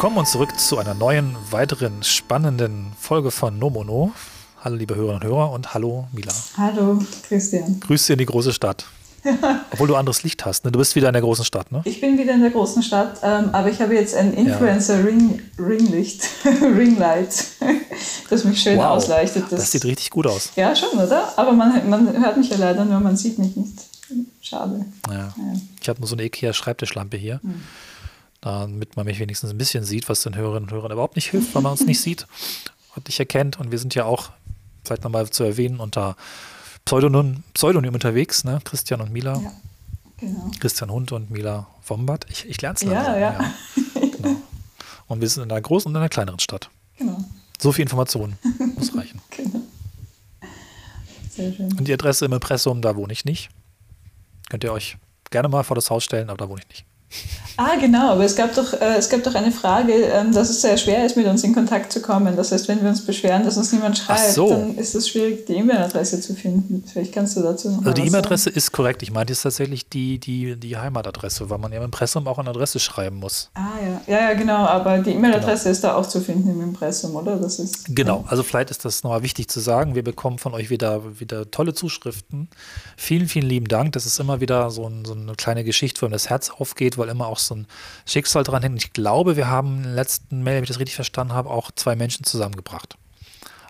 Willkommen und zurück zu einer neuen, weiteren spannenden Folge von Nomono. Hallo liebe Hörerinnen und Hörer und hallo Mila. Hallo Christian. Grüße in die große Stadt. Obwohl du anderes Licht hast. Ne? Du bist wieder in der großen Stadt, ne? Ich bin wieder in der großen Stadt, ähm, aber ich habe jetzt ein Influencer-Ringlicht, Ringlight, das mich schön wow, ausleuchtet. Das, das, sieht richtig gut aus. Ja, schon, oder? Aber man, man hört mich ja leider nur, man sieht mich nicht. Schade. Ja. ja. Ich habe nur so eine IKEA-Schreibtischlampe hier. Hm damit man mich wenigstens ein bisschen sieht, was den Hörerinnen und Hörern überhaupt nicht hilft, weil man uns nicht sieht und nicht erkennt. Und wir sind ja auch, vielleicht nochmal zu erwähnen, unter Pseudonym, Pseudonym unterwegs, ne? Christian und Mila. Ja, genau. Christian Hund und Mila Wombat. Ich, ich lerne es ja, ja, ja. Genau. Und wir sind in einer großen und in einer kleineren Stadt. Genau. So viel Information muss reichen. genau. Sehr schön. Und die Adresse im Impressum, da wohne ich nicht. Könnt ihr euch gerne mal vor das Haus stellen, aber da wohne ich nicht. Ah, genau, aber es gab doch, äh, es gab doch eine Frage, ähm, dass es sehr schwer ist, mit uns in Kontakt zu kommen. Das heißt, wenn wir uns beschweren, dass uns niemand schreibt, so. dann ist es schwierig, die E-Mail-Adresse zu finden. Vielleicht kannst du dazu noch Also die E-Mail-Adresse ist korrekt. Ich meinte jetzt tatsächlich die, die, die Heimatadresse, weil man ja im Impressum auch eine Adresse schreiben muss. Ah ja, ja, ja genau, aber die E-Mail-Adresse genau. ist da auch zu finden im Impressum, oder? Das ist, genau, also vielleicht ist das nochmal wichtig zu sagen. Wir bekommen von euch wieder, wieder tolle Zuschriften. Vielen, vielen lieben Dank. Das ist immer wieder so, ein, so eine kleine Geschichte, wo einem das Herz aufgeht, weil immer auch so ein Schicksal dran hängt. Ich glaube, wir haben in der letzten Mail, wenn ich das richtig verstanden habe, auch zwei Menschen zusammengebracht.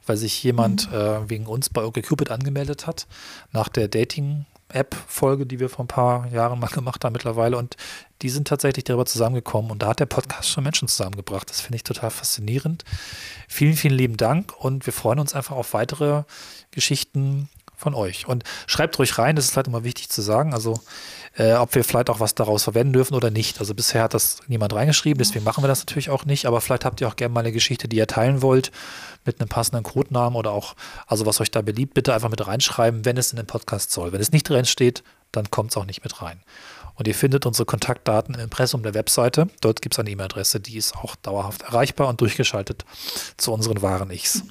Weil sich jemand mhm. äh, wegen uns bei OkCupid angemeldet hat, nach der Dating-App-Folge, die wir vor ein paar Jahren mal gemacht haben mittlerweile. Und die sind tatsächlich darüber zusammengekommen. Und da hat der Podcast schon Menschen zusammengebracht. Das finde ich total faszinierend. Vielen, vielen lieben Dank. Und wir freuen uns einfach auf weitere Geschichten von euch. Und schreibt ruhig rein, das ist halt immer wichtig zu sagen. Also äh, ob wir vielleicht auch was daraus verwenden dürfen oder nicht. Also bisher hat das niemand reingeschrieben, deswegen machen wir das natürlich auch nicht, aber vielleicht habt ihr auch gerne mal eine Geschichte, die ihr teilen wollt, mit einem passenden Codenamen oder auch, also was euch da beliebt, bitte einfach mit reinschreiben, wenn es in den Podcast soll. Wenn es nicht drin steht, dann kommt es auch nicht mit rein. Und ihr findet unsere Kontaktdaten im Impressum der Webseite. Dort gibt es eine E-Mail-Adresse, die ist auch dauerhaft erreichbar und durchgeschaltet zu unseren wahren Ichs.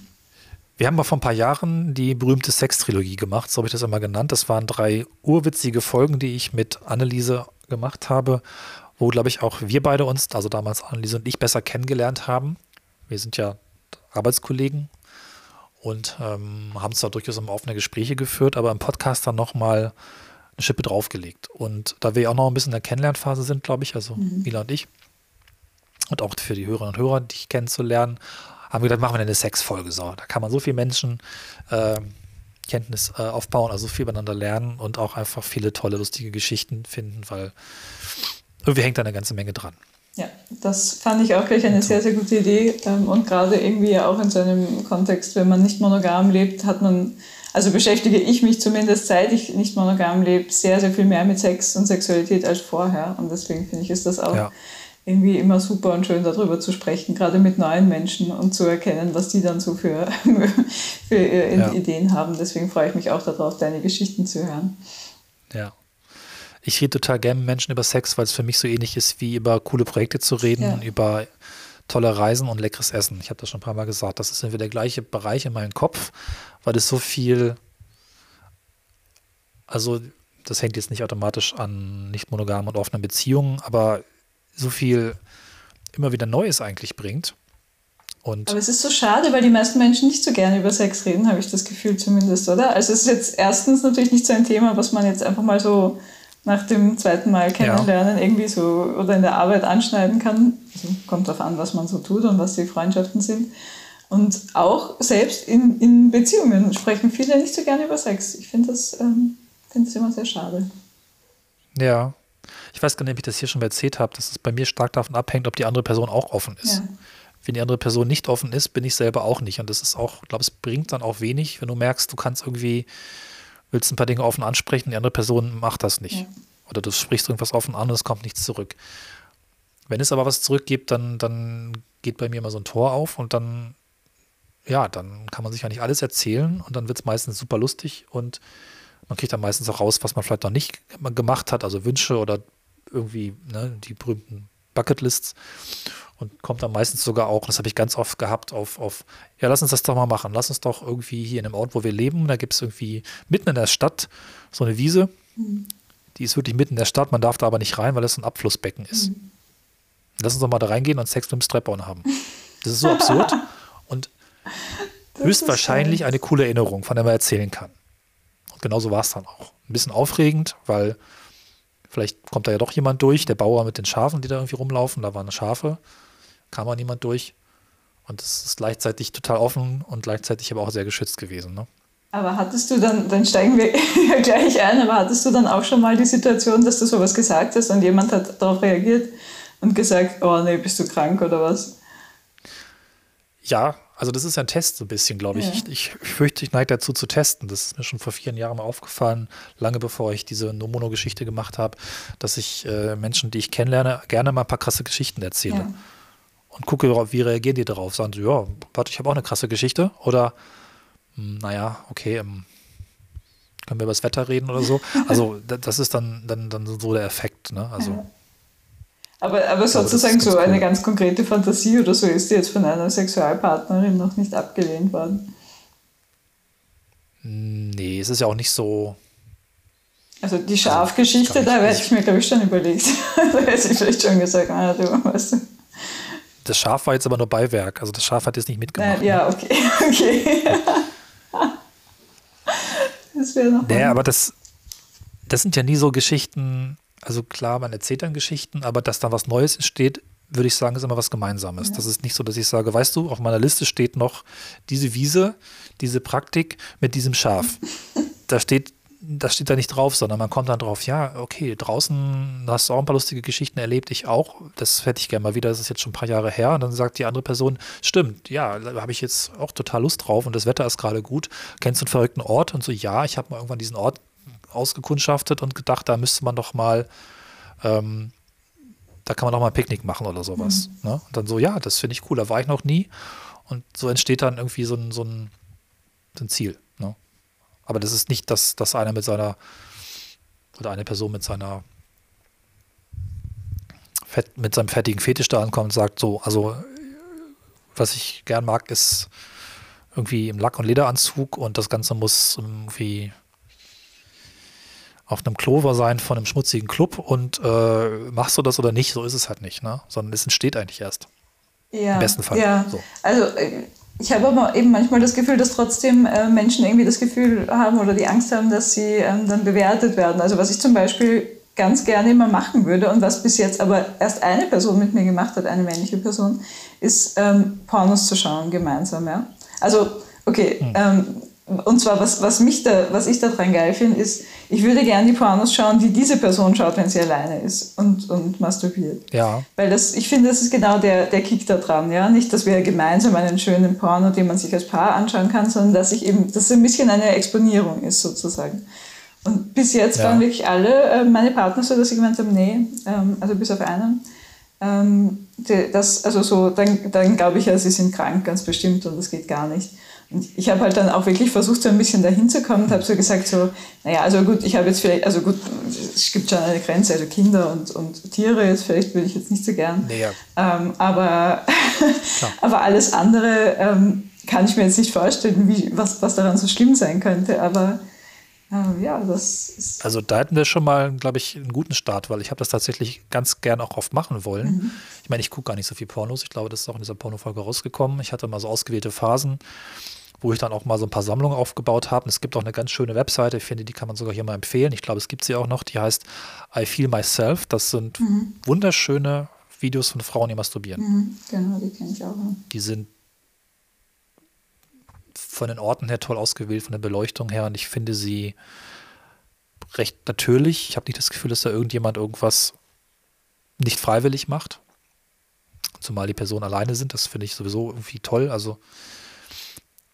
Wir haben mal vor ein paar Jahren die berühmte Sex-Trilogie gemacht, so habe ich das immer genannt. Das waren drei urwitzige Folgen, die ich mit Anneliese gemacht habe, wo, glaube ich, auch wir beide uns, also damals Anneliese und ich, besser kennengelernt haben. Wir sind ja Arbeitskollegen und ähm, haben zwar durchaus immer offene Gespräche geführt, aber im Podcast dann nochmal eine Schippe draufgelegt. Und da wir ja auch noch ein bisschen in der Kennenlernphase sind, glaube ich, also mhm. Mila und ich, und auch für die Hörerinnen und Hörer, dich kennenzulernen, haben wir gedacht, machen wir eine Sexfolge. So, da kann man so viel Menschen äh, Kenntnis äh, aufbauen, also viel miteinander lernen und auch einfach viele tolle, lustige Geschichten finden, weil irgendwie hängt da eine ganze Menge dran. Ja, das fand ich auch gleich eine sehr, sehr gute Idee. Ähm, und gerade irgendwie auch in so einem Kontext, wenn man nicht monogam lebt, hat man, also beschäftige ich mich zumindest, seit ich nicht monogam lebe, sehr, sehr viel mehr mit Sex und Sexualität als vorher. Und deswegen finde ich, ist das auch ja irgendwie immer super und schön darüber zu sprechen, gerade mit neuen Menschen und zu erkennen, was die dann so für, für ja. Ideen haben. Deswegen freue ich mich auch darauf, deine Geschichten zu hören. Ja. Ich rede total gerne mit Menschen über Sex, weil es für mich so ähnlich ist, wie über coole Projekte zu reden, ja. über tolle Reisen und leckeres Essen. Ich habe das schon ein paar Mal gesagt. Das ist irgendwie der gleiche Bereich in meinem Kopf, weil es so viel, also das hängt jetzt nicht automatisch an nicht monogamen und offenen Beziehungen, aber so viel immer wieder Neues eigentlich bringt. Und Aber es ist so schade, weil die meisten Menschen nicht so gerne über Sex reden, habe ich das Gefühl zumindest, oder? Also es ist jetzt erstens natürlich nicht so ein Thema, was man jetzt einfach mal so nach dem zweiten Mal kennenlernen ja. irgendwie so oder in der Arbeit anschneiden kann. Also kommt darauf an, was man so tut und was die Freundschaften sind. Und auch selbst in, in Beziehungen sprechen viele nicht so gerne über Sex. Ich finde das, ähm, find das immer sehr schade. Ja, ich weiß gar nicht, ob ich das hier schon mal erzählt habe, dass es bei mir stark davon abhängt, ob die andere Person auch offen ist. Ja. Wenn die andere Person nicht offen ist, bin ich selber auch nicht. Und das ist auch, ich glaube, es bringt dann auch wenig, wenn du merkst, du kannst irgendwie, willst ein paar Dinge offen ansprechen, die andere Person macht das nicht. Ja. Oder du sprichst irgendwas offen an und es kommt nichts zurück. Wenn es aber was zurückgibt, dann, dann geht bei mir immer so ein Tor auf und dann, ja, dann kann man sich ja nicht alles erzählen und dann wird es meistens super lustig und man kriegt dann meistens auch raus, was man vielleicht noch nicht gemacht hat, also Wünsche oder irgendwie ne, die berühmten Bucketlists und kommt dann meistens sogar auch, das habe ich ganz oft gehabt, auf, auf, ja, lass uns das doch mal machen. Lass uns doch irgendwie hier in dem Ort, wo wir leben, da gibt es irgendwie mitten in der Stadt so eine Wiese. Mhm. Die ist wirklich mitten in der Stadt, man darf da aber nicht rein, weil das ein Abflussbecken ist. Mhm. Lass uns doch mal da reingehen und Sex mit dem Strap-on haben. Das ist so absurd und höchstwahrscheinlich eine coole Erinnerung, von der man erzählen kann. Und genauso war es dann auch. Ein bisschen aufregend, weil vielleicht kommt da ja doch jemand durch, der Bauer mit den Schafen, die da irgendwie rumlaufen, da waren Schafe, kam auch niemand durch. Und es ist gleichzeitig total offen und gleichzeitig aber auch sehr geschützt gewesen. Ne? Aber hattest du dann, dann steigen wir gleich ein, aber hattest du dann auch schon mal die Situation, dass du sowas gesagt hast und jemand hat darauf reagiert und gesagt, oh nee, bist du krank oder was? Ja, also das ist ein Test so ein bisschen, glaube ich. Ja. ich. Ich fürchte, ich neige dazu zu testen. Das ist mir schon vor vielen Jahren mal aufgefallen, lange bevor ich diese Nomono-Geschichte gemacht habe, dass ich äh, Menschen, die ich kennenlerne, gerne mal ein paar krasse Geschichten erzähle. Ja und gucke, wie reagieren die darauf. Sagen sie, ja, warte, ich habe auch eine krasse Geschichte. Oder, hm, naja, okay, ähm, können wir über das Wetter reden oder so. Also das ist dann, dann, dann so der Effekt. Ne? Also, aber, aber sozusagen so cool. eine ganz konkrete Fantasie oder so ist die jetzt von einer Sexualpartnerin noch nicht abgelehnt worden. Nee, es ist ja auch nicht so. Also die also, Schafgeschichte, also, da hätte ich mir, glaube ich, schon überlegt. da hätte ich vielleicht schon gesagt, ah, du weißt du das Schaf war jetzt aber nur Beiwerk. Also das Schaf hat jetzt nicht mitgemacht. Äh, ja, okay. okay. das wäre noch. Naja, aber das, das sind ja nie so Geschichten. Also klar, man erzählt dann Geschichten, aber dass da was Neues entsteht, würde ich sagen, ist immer was Gemeinsames. Ja. Das ist nicht so, dass ich sage, weißt du, auf meiner Liste steht noch diese Wiese, diese Praktik mit diesem Schaf. da steht das steht da nicht drauf, sondern man kommt dann drauf, ja, okay, draußen hast du auch ein paar lustige Geschichten erlebt, ich auch. Das hätte ich gerne mal wieder, das ist jetzt schon ein paar Jahre her. Und dann sagt die andere Person, stimmt, ja, da habe ich jetzt auch total Lust drauf und das Wetter ist gerade gut. Kennst du einen verrückten Ort? Und so, ja, ich habe mal irgendwann diesen Ort ausgekundschaftet und gedacht, da müsste man doch mal, ähm, da kann man doch mal ein Picknick machen oder sowas. Mhm. Ne? Und dann so, ja, das finde ich cool, da war ich noch nie. Und so entsteht dann irgendwie so ein, so ein, so ein Ziel. Aber das ist nicht, dass, dass einer mit seiner oder eine Person mit seiner Fett, mit seinem fettigen Fetisch da ankommt und sagt so, also was ich gern mag, ist irgendwie im Lack- und Lederanzug und das Ganze muss irgendwie auf einem Clover sein von einem schmutzigen Club und äh, machst du das oder nicht, so ist es halt nicht, ne? Sondern es entsteht eigentlich erst. Ja, Im besten Fall. Ja. So. Also äh, ich habe aber eben manchmal das Gefühl, dass trotzdem äh, Menschen irgendwie das Gefühl haben oder die Angst haben, dass sie ähm, dann bewertet werden. Also was ich zum Beispiel ganz gerne immer machen würde und was bis jetzt aber erst eine Person mit mir gemacht hat, eine männliche Person, ist ähm, Pornos zu schauen gemeinsam. Ja? Also okay, hm. ähm, und zwar, was, was, mich da, was ich daran geil finde, ist, ich würde gerne die Pornos schauen, die diese Person schaut, wenn sie alleine ist und, und masturbiert. Ja. Weil das, ich finde, das ist genau der, der Kick da dran. Ja? Nicht, dass wir gemeinsam einen schönen Porno, den man sich als Paar anschauen kann, sondern dass ich eben, dass es ein bisschen eine Exponierung ist, sozusagen. Und bis jetzt ja. waren wirklich alle äh, meine Partner so, dass sie gemeint haben, nee, ähm, also bis auf einen. Ähm, das, also so, dann, dann glaube ich ja, sie sind krank, ganz bestimmt, und das geht gar nicht. Ich habe halt dann auch wirklich versucht, so ein bisschen dahin zu kommen und habe so gesagt, so, naja, also gut, ich habe jetzt vielleicht, also gut, es gibt schon eine Grenze, also Kinder und, und Tiere, jetzt vielleicht würde ich jetzt nicht so gern. Nee, ja. ähm, aber, aber alles andere ähm, kann ich mir jetzt nicht vorstellen, wie, was, was daran so schlimm sein könnte. Aber ähm, ja, das ist. Also da hätten wir schon mal, glaube ich, einen guten Start, weil ich habe das tatsächlich ganz gern auch oft machen wollen. Mhm. Ich meine, ich gucke gar nicht so viel Pornos. Ich glaube, das ist auch in dieser Pornofolge rausgekommen. Ich hatte mal so ausgewählte Phasen wo ich dann auch mal so ein paar Sammlungen aufgebaut habe. Und es gibt auch eine ganz schöne Webseite, ich finde, die kann man sogar hier mal empfehlen. Ich glaube, es gibt sie auch noch, die heißt I Feel Myself. Das sind mhm. wunderschöne Videos von Frauen, die masturbieren. Mhm, genau, die kenne ich auch. Die sind von den Orten her toll ausgewählt, von der Beleuchtung her. Und ich finde sie recht natürlich. Ich habe nicht das Gefühl, dass da irgendjemand irgendwas nicht freiwillig macht. Zumal die Personen alleine sind. Das finde ich sowieso irgendwie toll. Also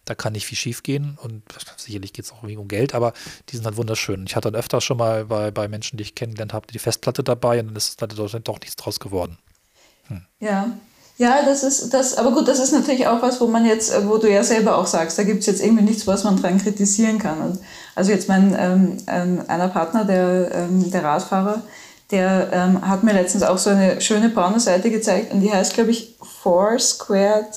da kann nicht viel schief gehen und sicherlich geht es auch um Geld, aber die sind halt wunderschön. Ich hatte dann öfters schon mal bei, bei Menschen, die ich kennengelernt habe, die Festplatte dabei und dann ist da doch nichts draus geworden. Hm. Ja. Ja, das ist das, aber gut, das ist natürlich auch was, wo man jetzt, wo du ja selber auch sagst, da gibt es jetzt irgendwie nichts, was man dran kritisieren kann. Und also jetzt mein ähm, ähm, einer Partner, der, ähm, der Radfahrer, der ähm, hat mir letztens auch so eine schöne Pornoseite gezeigt und die heißt, glaube ich, Four Squared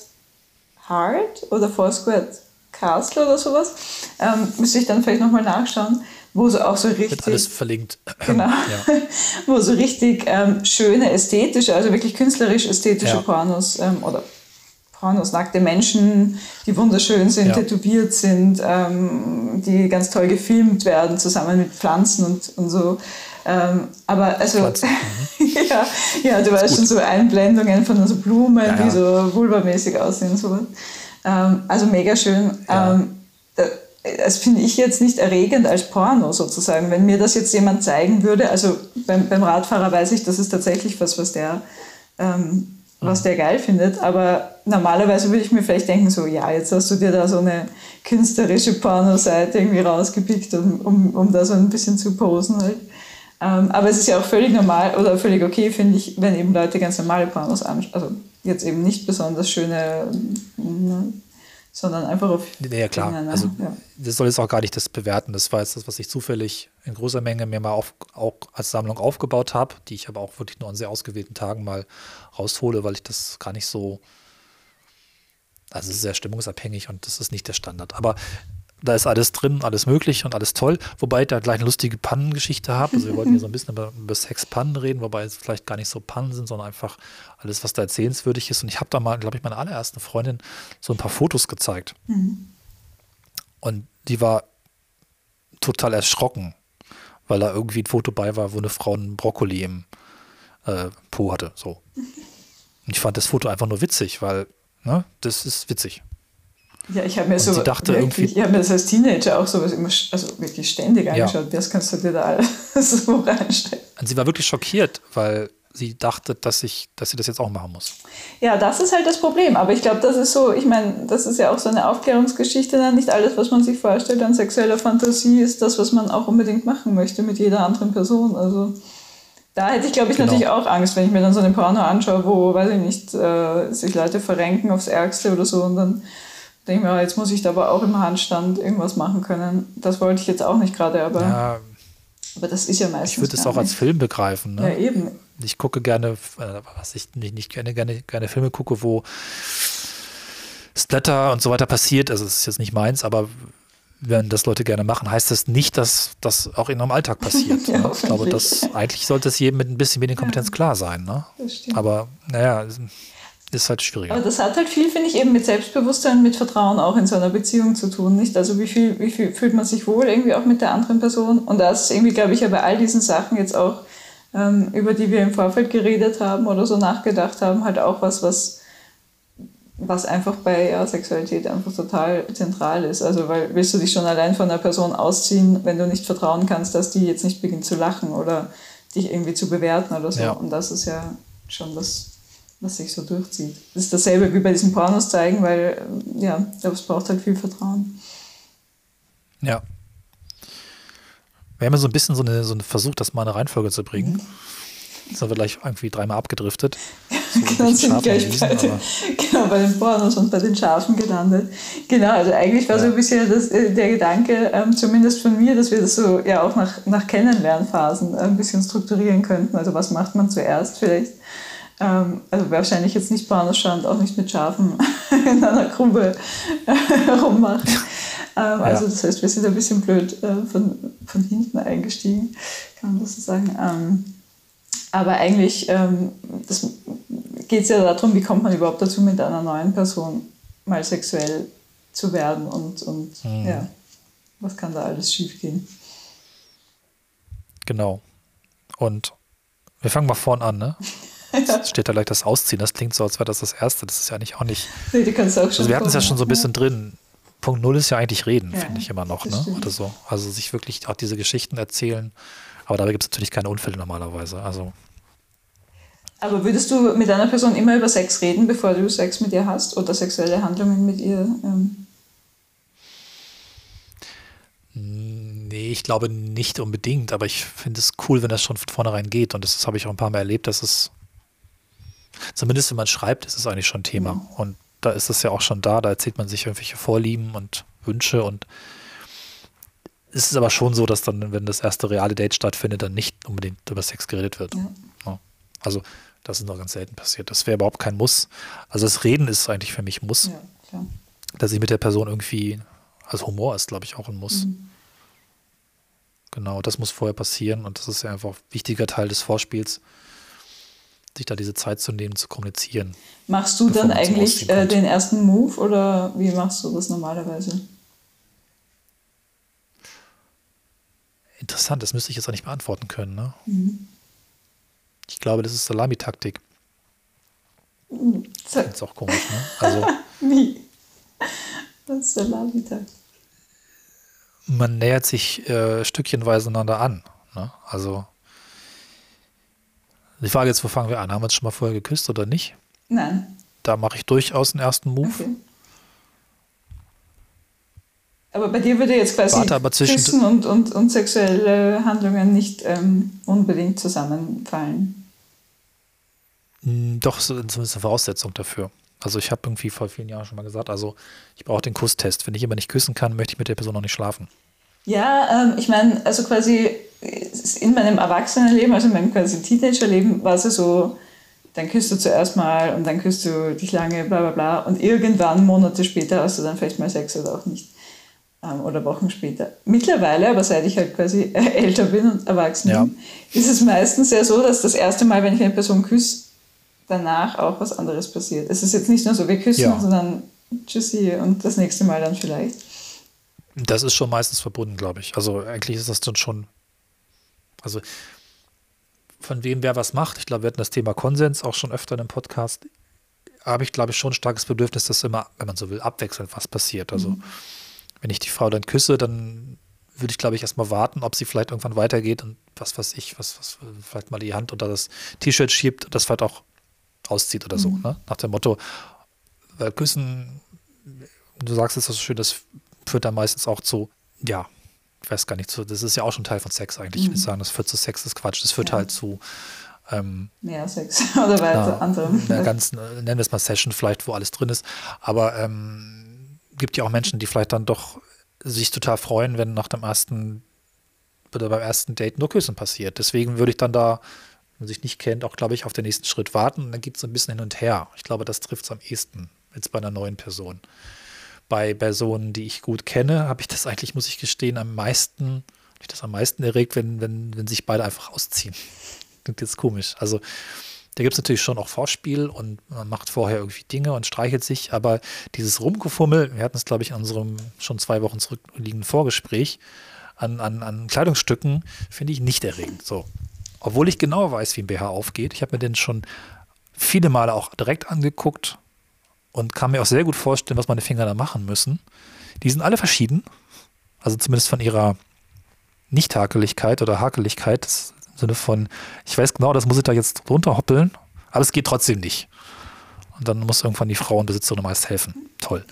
Heart oder Foursquare Castle oder sowas. Ähm, müsste ich dann vielleicht nochmal nachschauen. wo so auch so richtig. Wird alles verlinkt. Genau. Ja. wo so richtig ähm, schöne ästhetische, also wirklich künstlerisch ästhetische ja. Pornos ähm, oder Pornos, nackte Menschen, die wunderschön sind, ja. tätowiert sind, ähm, die ganz toll gefilmt werden, zusammen mit Pflanzen und, und so. Ähm, aber also, mhm. ja, ja, du weißt schon so Einblendungen von so Blumen, ja, ja. die so vulvamäßig aussehen. So. Ähm, also mega schön. Ja. Ähm, das finde ich jetzt nicht erregend als Porno sozusagen. Wenn mir das jetzt jemand zeigen würde, also beim, beim Radfahrer weiß ich, das ist tatsächlich was, was der, ähm, was der geil findet. Aber normalerweise würde ich mir vielleicht denken, so, ja, jetzt hast du dir da so eine künstlerische Porno-Seite irgendwie rausgepickt, um, um, um da so ein bisschen zu posen. Halt. Ähm, aber es ist ja auch völlig normal oder völlig okay, finde ich, wenn eben Leute ganz normale Pornos anschauen. Also jetzt eben nicht besonders schöne ne, sondern einfach auf. Ja, klar. Also, ja. das soll jetzt auch gar nicht das bewerten. Das war jetzt das, was ich zufällig in großer Menge mir mal auf, auch als Sammlung aufgebaut habe, die ich aber auch wirklich nur an sehr ausgewählten Tagen mal raushole, weil ich das gar nicht so. Also, es ist sehr stimmungsabhängig und das ist nicht der Standard. Aber da ist alles drin, alles möglich und alles toll. Wobei ich da gleich eine lustige Pannengeschichte habe. Also wir wollten hier so ein bisschen über, über Sexpannen reden, wobei es vielleicht gar nicht so Pannen sind, sondern einfach alles, was da erzählenswürdig ist. Und ich habe da mal, glaube ich, meiner allerersten Freundin so ein paar Fotos gezeigt. Mhm. Und die war total erschrocken, weil da irgendwie ein Foto bei war, wo eine Frau einen Brokkoli im äh, Po hatte. So. Und ich fand das Foto einfach nur witzig, weil ne, das ist witzig. Ja, ich habe mir so dachte wirklich, ich habe mir das als Teenager auch sowas immer, also wirklich ständig angeschaut. Ja. Das kannst du dir da alles so reinstellen. Und sie war wirklich schockiert, weil sie dachte, dass ich, dass sie das jetzt auch machen muss. Ja, das ist halt das Problem. Aber ich glaube, das ist so, ich meine, das ist ja auch so eine Aufklärungsgeschichte. Dann nicht alles, was man sich vorstellt an sexueller Fantasie, ist das, was man auch unbedingt machen möchte mit jeder anderen Person. Also da hätte ich, glaube ich, genau. natürlich auch Angst, wenn ich mir dann so eine Porno anschaue, wo, weiß ich nicht, äh, sich Leute verrenken aufs Ärgste oder so und dann denke mir, jetzt muss ich da aber auch im Handstand irgendwas machen können. Das wollte ich jetzt auch nicht gerade, aber, ja, aber das ist ja meistens. Ich würde es auch als Film begreifen. Ne? Ja, eben. Ich gucke gerne, äh, was ich nicht, nicht gerne, gerne, gerne Filme gucke, wo Splatter und so weiter passiert. Also, es ist jetzt nicht meins, aber wenn das Leute gerne machen, heißt das nicht, dass das auch in ihrem Alltag passiert. ja, ne? Ich glaube, das, eigentlich sollte es jedem mit ein bisschen Medienkompetenz ja, klar sein. Ne? Aber naja, ist halt schwieriger. Aber das hat halt viel, finde ich, eben mit Selbstbewusstsein, mit Vertrauen auch in so einer Beziehung zu tun, nicht? Also wie viel, wie viel fühlt man sich wohl irgendwie auch mit der anderen Person? Und das ist irgendwie, glaube ich, ja bei all diesen Sachen jetzt auch, ähm, über die wir im Vorfeld geredet haben oder so nachgedacht haben, halt auch was, was, was einfach bei ja, Sexualität einfach total zentral ist. Also weil willst du dich schon allein von einer Person ausziehen, wenn du nicht vertrauen kannst, dass die jetzt nicht beginnt zu lachen oder dich irgendwie zu bewerten oder so. Ja. Und das ist ja schon das was sich so durchzieht. Das ist dasselbe wie bei diesen Pornos zeigen, weil ja, es braucht halt viel Vertrauen. Ja. Wir haben ja so ein bisschen so eine, so einen Versuch, das mal eine Reihenfolge zu bringen. Mhm. Jetzt sind wir gleich irgendwie dreimal abgedriftet. So genau, sind gleich bei, den, genau, bei den Pornos und bei den Schafen gelandet. Genau, also eigentlich war ja. so ein bisschen das, äh, der Gedanke, ähm, zumindest von mir, dass wir das so ja auch nach, nach Kennenlernphasen ein bisschen strukturieren könnten. Also was macht man zuerst vielleicht? Ähm, also wahrscheinlich jetzt nicht Pornoschau auch nicht mit Schafen in einer Grube rummachen. Ähm, also das heißt, wir sind ein bisschen blöd äh, von, von hinten eingestiegen, kann man das so sagen. Ähm, aber eigentlich ähm, geht es ja darum, wie kommt man überhaupt dazu, mit einer neuen Person mal sexuell zu werden und, und mhm. ja, was kann da alles schiefgehen. Genau. Und wir fangen mal vorn an, ne? Jetzt steht da gleich das Ausziehen. Das klingt so, als wäre das das Erste. Das ist ja nicht auch nicht. Nee, die kannst du auch schon. Also wir hatten es ja schon so ein bisschen drin. Punkt Null ist ja eigentlich reden, ja, finde ich immer noch. Ne? Oder so. Also sich wirklich auch diese Geschichten erzählen. Aber dabei gibt es natürlich keine Unfälle normalerweise. Also. Aber würdest du mit einer Person immer über Sex reden, bevor du Sex mit ihr hast oder sexuelle Handlungen mit ihr? Ähm? Nee, ich glaube nicht unbedingt, aber ich finde es cool, wenn das schon von vornherein geht. Und das, das habe ich auch ein paar Mal erlebt, dass es Zumindest wenn man schreibt, ist es eigentlich schon Thema. Mhm. Und da ist es ja auch schon da, da erzählt man sich irgendwelche Vorlieben und Wünsche und es ist aber schon so, dass dann, wenn das erste reale Date stattfindet, dann nicht unbedingt über Sex geredet wird. Ja. Ja. Also, das ist noch ganz selten passiert. Das wäre überhaupt kein Muss. Also, das Reden ist eigentlich für mich Muss. Ja, dass ich mit der Person irgendwie, also Humor ist, glaube ich, auch ein Muss. Mhm. Genau, das muss vorher passieren und das ist ja einfach ein wichtiger Teil des Vorspiels, sich da diese Zeit zu nehmen, zu kommunizieren. Machst du dann eigentlich äh, den ersten Move oder wie machst du das normalerweise? Interessant, das müsste ich jetzt auch nicht beantworten können. Ne? Mhm. Ich glaube, das ist Salamitaktik. Mhm. Das ist auch komisch, ne? Also, wie? Das ist Salamitaktik. Man nähert sich äh, stückchenweise einander an. Ne? Also die Frage jetzt, wo fangen wir an? Haben wir uns schon mal vorher geküsst oder nicht? Nein. Da mache ich durchaus den ersten Move. Okay. Aber bei dir würde jetzt quasi Küssen und, und, und sexuelle Handlungen nicht ähm, unbedingt zusammenfallen. Hm, doch, zumindest eine Voraussetzung dafür. Also ich habe irgendwie vor vielen Jahren schon mal gesagt, also ich brauche den Kusstest. Wenn ich jemanden nicht küssen kann, möchte ich mit der Person noch nicht schlafen. Ja, ähm, ich meine, also quasi in meinem Erwachsenenleben, also in meinem quasi Teenagerleben, war es so, dann küsst du zuerst mal und dann küsst du dich lange, bla bla bla. Und irgendwann, Monate später, hast du dann vielleicht mal Sex oder auch nicht. Ähm, oder Wochen später. Mittlerweile, aber seit ich halt quasi älter bin und erwachsen ja. bin, ist es meistens ja so, dass das erste Mal, wenn ich eine Person küsse, danach auch was anderes passiert. Es ist jetzt nicht nur so, wir küssen, ja. sondern tschüssi und das nächste Mal dann vielleicht. Das ist schon meistens verbunden, glaube ich. Also eigentlich ist das dann schon, also von wem wer was macht. Ich glaube, wir hatten das Thema Konsens auch schon öfter in einem Podcast. Habe ich, glaube ich, schon ein starkes Bedürfnis, dass immer, wenn man so will, abwechselnd was passiert. Also mhm. wenn ich die Frau dann küsse, dann würde ich, glaube ich, erstmal warten, ob sie vielleicht irgendwann weitergeht und was weiß ich, was, was vielleicht mal die Hand unter das T-Shirt schiebt und das vielleicht auch auszieht oder so. Mhm. Ne? Nach dem Motto, weil Küssen, du sagst es so schön, das führt dann meistens auch zu, ja, ich weiß gar nicht, das ist ja auch schon Teil von Sex eigentlich. Mhm. Ich würde sagen, das führt zu Sex, das ist Quatsch. Das führt ja. halt zu ähm, mehr Sex oder weiter anderem. Einer ganzen, nennen wir es mal Session vielleicht, wo alles drin ist. Aber ähm, gibt ja auch Menschen, die vielleicht dann doch sich total freuen, wenn nach dem ersten oder beim ersten Date nur Küssen passiert. Deswegen würde ich dann da wenn man sich nicht kennt, auch, glaube ich, auf den nächsten Schritt warten. Und dann gibt es ein bisschen hin und her. Ich glaube, das trifft es am ehesten, jetzt bei einer neuen Person. Bei Personen, die ich gut kenne, habe ich das eigentlich, muss ich gestehen, am meisten, mich das am meisten erregt, wenn, wenn, wenn sich beide einfach ausziehen. Klingt jetzt komisch. Also da gibt es natürlich schon auch Vorspiel und man macht vorher irgendwie Dinge und streichelt sich, aber dieses Rumgefummel, wir hatten es, glaube ich, in unserem schon zwei Wochen zurückliegenden Vorgespräch, an, an, an Kleidungsstücken, finde ich nicht erregend. So. Obwohl ich genau weiß, wie ein BH aufgeht. Ich habe mir den schon viele Male auch direkt angeguckt und kann mir auch sehr gut vorstellen, was meine Finger da machen müssen. Die sind alle verschieden. Also zumindest von ihrer Nicht-Hakeligkeit oder Hakeligkeit. Im Sinne von, ich weiß genau, das muss ich da jetzt runterhoppeln, aber es geht trotzdem nicht. Und dann muss irgendwann die Frauenbesitzerin meist helfen. Toll.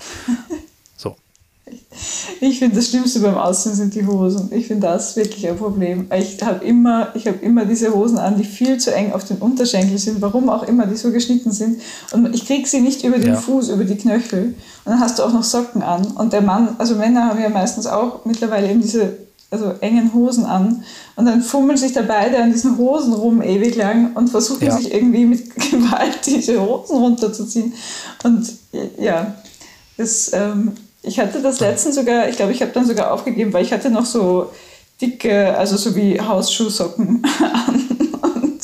Ich finde, das Schlimmste beim Aussehen sind die Hosen. Ich finde das wirklich ein Problem. Ich habe immer, hab immer diese Hosen an, die viel zu eng auf den Unterschenkel sind, warum auch immer die so geschnitten sind. Und ich kriege sie nicht über den ja. Fuß, über die Knöchel. Und dann hast du auch noch Socken an. Und der Mann, also Männer haben ja meistens auch mittlerweile eben diese also engen Hosen an. Und dann fummeln sich da beide an diesen Hosen rum ewig lang und versuchen ja. sich irgendwie mit Gewalt diese Hosen runterzuziehen. Und ja, das ähm, ich hatte das letztens sogar, ich glaube, ich habe dann sogar aufgegeben, weil ich hatte noch so dicke, also so wie Hausschuhsocken an und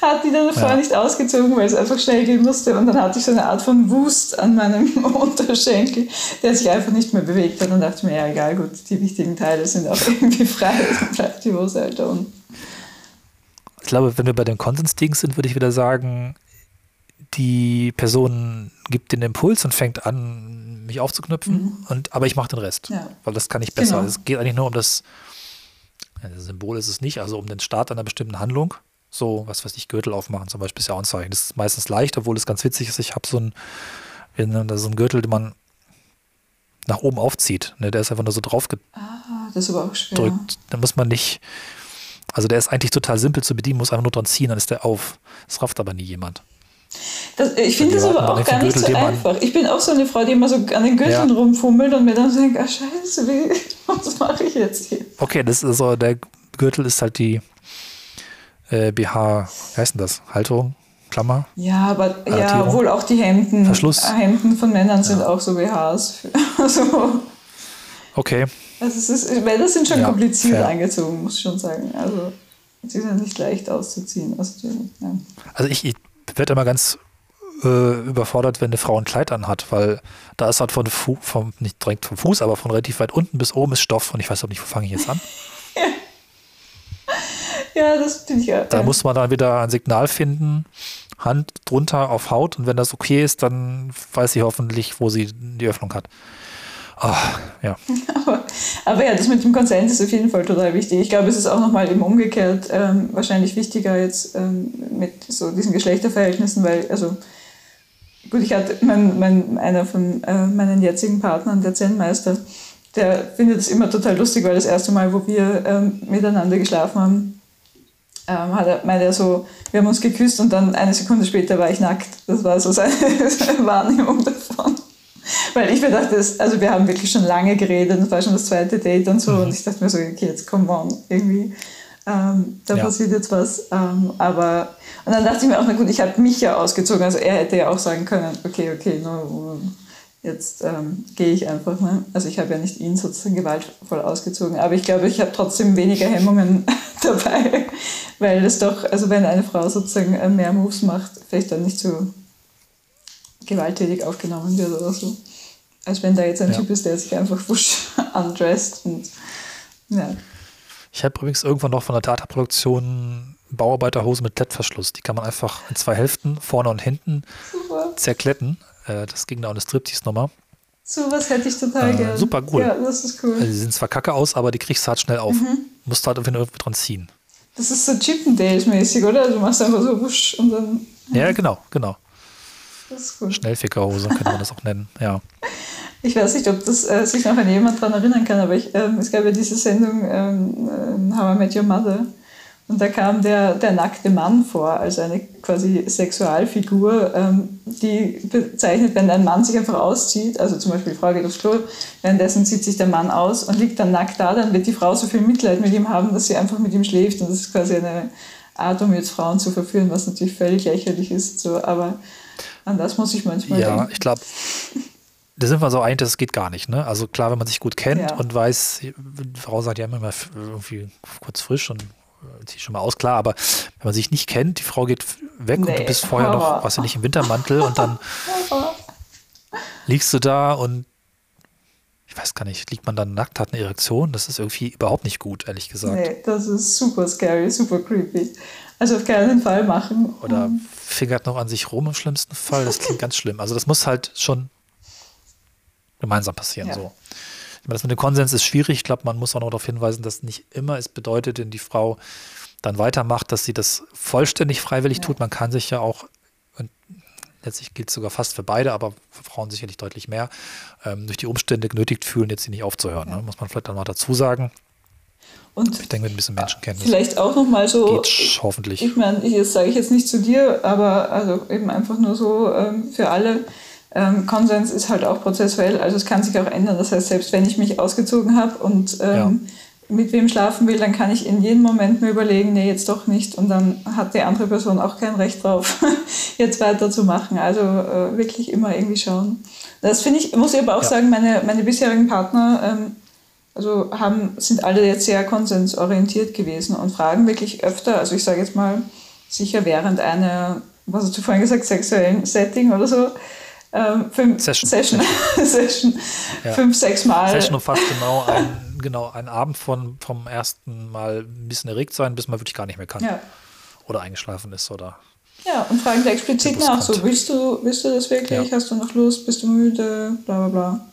hat die dann davor ja. nicht ausgezogen, weil es einfach schnell gehen musste und dann hatte ich so eine Art von Wust an meinem Unterschenkel, der sich einfach nicht mehr bewegt hat und dachte mir, ja egal, gut, die wichtigen Teile sind auch irgendwie frei, dann bleibt die Hose halt da unten. Ich glaube, wenn wir bei den Konsens-Dings sind, würde ich wieder sagen, die Person gibt den Impuls und fängt an, mich aufzuknüpfen, mhm. und, aber ich mache den Rest, ja. weil das kann ich besser. Genau. Es geht eigentlich nur um das, das Symbol ist es nicht, also um den Start einer bestimmten Handlung. So, was weiß ich, Gürtel aufmachen zum Beispiel ist ja auch ein Zeichen. Das ist meistens leicht, obwohl es ganz witzig ist. Ich habe so einen, so einen Gürtel, den man nach oben aufzieht. Ne? Der ist einfach nur so drauf gedrückt. Ah, das ist aber auch schwer. Da muss man nicht, also der ist eigentlich total simpel zu bedienen, muss einfach nur dran ziehen, dann ist der auf. Das rafft aber nie jemand. Das, ich finde das aber auch gar nicht so einfach. Ich bin auch so eine Frau, die immer so an den Gürteln ja. rumfummelt und mir dann denkt, ach scheiße, wie, was mache ich jetzt hier? Okay, das ist so, der Gürtel ist halt die äh, BH, wie heißt denn das? Halterung? Klammer? Ja, aber ja, wohl auch die Hemden. Verschluss. Hemden von Männern sind ja. auch so BHs. also, Okay. Also es ist, das sind schon ja, kompliziert fair. angezogen, muss ich schon sagen. Also sie sind nicht leicht auszuziehen. Also, also ich, ich werde immer ganz äh, überfordert, wenn eine Frau ein Kleid anhat, weil da ist halt von Fu vom, nicht direkt vom Fuß, aber von relativ weit unten bis oben ist Stoff und ich weiß auch nicht, wo fange ich jetzt an. ja. das ich ja. Da ja. muss man dann wieder ein Signal finden, Hand drunter auf Haut und wenn das okay ist, dann weiß sie hoffentlich, wo sie die Öffnung hat. Oh, ja. Aber, aber, ja, das mit dem Konsent ist auf jeden Fall total wichtig. Ich glaube, es ist auch nochmal eben umgekehrt ähm, wahrscheinlich wichtiger jetzt ähm, mit so diesen Geschlechterverhältnissen, weil, also gut, ich hatte mein, mein, einer von äh, meinen jetzigen Partnern, der Zen-Meister, der findet es immer total lustig, weil das erste Mal, wo wir ähm, miteinander geschlafen haben, ähm, hat er, meinte er so, wir haben uns geküsst und dann eine Sekunde später war ich nackt. Das war so seine Wahrnehmung davon. Weil ich mir dachte, also wir haben wirklich schon lange geredet, das war schon das zweite Date und so. Mhm. Und ich dachte mir so, okay, jetzt come on, irgendwie, ähm, da ja. passiert jetzt was. Ähm, aber, und dann dachte ich mir auch, na gut, ich habe mich ja ausgezogen. Also er hätte ja auch sagen können, okay, okay, no, jetzt ähm, gehe ich einfach. Ne? Also ich habe ja nicht ihn sozusagen gewaltvoll ausgezogen. Aber ich glaube, ich habe trotzdem weniger Hemmungen dabei, weil es doch, also wenn eine Frau sozusagen äh, mehr Moves macht, vielleicht dann nicht so gewalttätig aufgenommen wird oder so. Als wenn da jetzt ein ja. Typ ist, der sich einfach wusch undressed und ja. Ich habe übrigens irgendwann noch von der Dataproduktion Bauarbeiterhose mit Klettverschluss. Die kann man einfach in zwei Hälften, vorne und hinten, Super. zerkletten. Äh, das ging da auch eine Striptease-Nummer. So was hätte ich total äh, gerne. Super cool. Ja, das ist cool. Also die sehen zwar kacke aus, aber die kriegst du halt schnell auf. Mhm. Musst halt irgendwie dran ziehen. Das ist so Chippendales-mäßig, oder? Du machst einfach so wusch und dann. Ja genau, genau. Das ist gut. Schnellfickerhose könnte man das auch nennen, ja. Ich weiß nicht, ob das äh, sich noch an jemand daran erinnern kann, aber ich, ähm, es gab ja diese Sendung ähm, äh, How I Met Your Mother. Und da kam der, der nackte Mann vor, als eine quasi Sexualfigur, ähm, die bezeichnet, wenn ein Mann sich einfach auszieht, also zum Beispiel die Frau geht aufs Klo, währenddessen zieht sich der Mann aus und liegt dann nackt da, dann wird die Frau so viel Mitleid mit ihm haben, dass sie einfach mit ihm schläft. Und das ist quasi eine Art, um jetzt Frauen zu verführen, was natürlich völlig lächerlich ist. So, aber an das muss ich manchmal ja, denken. ich glaube, da sind wir so einig, das geht gar nicht. Ne? Also klar, wenn man sich gut kennt ja. und weiß, die Frau sagt ja immer mal irgendwie kurz frisch und äh, zieht schon mal aus, klar, aber wenn man sich nicht kennt, die Frau geht weg nee, und du bist vorher Horror. noch, was ja nicht im Wintermantel und dann liegst du da und ich weiß gar nicht, liegt man dann nackt, hat eine Erektion? Das ist irgendwie überhaupt nicht gut, ehrlich gesagt. Nee, das ist super scary, super creepy. Also auf keinen Fall machen. Oder fingert noch an sich rum im schlimmsten Fall. Das klingt ganz schlimm. Also das muss halt schon gemeinsam passieren. Ja. So. Ich meine, das mit dem Konsens ist schwierig. Ich glaube, man muss auch noch darauf hinweisen, dass nicht immer es bedeutet, wenn die Frau dann weitermacht, dass sie das vollständig freiwillig ja. tut. Man kann sich ja auch, letztlich gilt es sogar fast für beide, aber für Frauen sicherlich deutlich mehr, ähm, durch die Umstände genötigt fühlen, jetzt sie nicht aufzuhören. Ja. Ne? Muss man vielleicht dann mal dazu sagen. Und ich denke, mit ein bisschen Menschenkenntnis. Vielleicht auch nochmal so. Geht hoffentlich. Ich meine, das sage ich jetzt nicht zu dir, aber also eben einfach nur so ähm, für alle. Ähm, Konsens ist halt auch prozessuell, also es kann sich auch ändern. Das heißt, selbst wenn ich mich ausgezogen habe und ähm, ja. Mit wem schlafen will, dann kann ich in jedem Moment mir überlegen, nee, jetzt doch nicht. Und dann hat die andere Person auch kein Recht drauf, jetzt weiterzumachen. Also äh, wirklich immer irgendwie schauen. Das finde ich, muss ich aber auch ja. sagen, meine, meine bisherigen Partner ähm, also haben, sind alle jetzt sehr konsensorientiert gewesen und fragen wirklich öfter, also ich sage jetzt mal, sicher während einer, was hast du vorhin gesagt, sexuellen Setting oder so, ähm, fünf, Session. Session, Session ja. fünf, sechs Mal. Session umfasst genau ein, genau einen Abend von, vom ersten Mal ein bisschen erregt sein, bis man wirklich gar nicht mehr kann. Ja. Oder eingeschlafen ist oder. Ja, und fragen explizit nach, so willst du, willst du das wirklich, ja. hast du noch Lust, bist du müde, bla bla bla.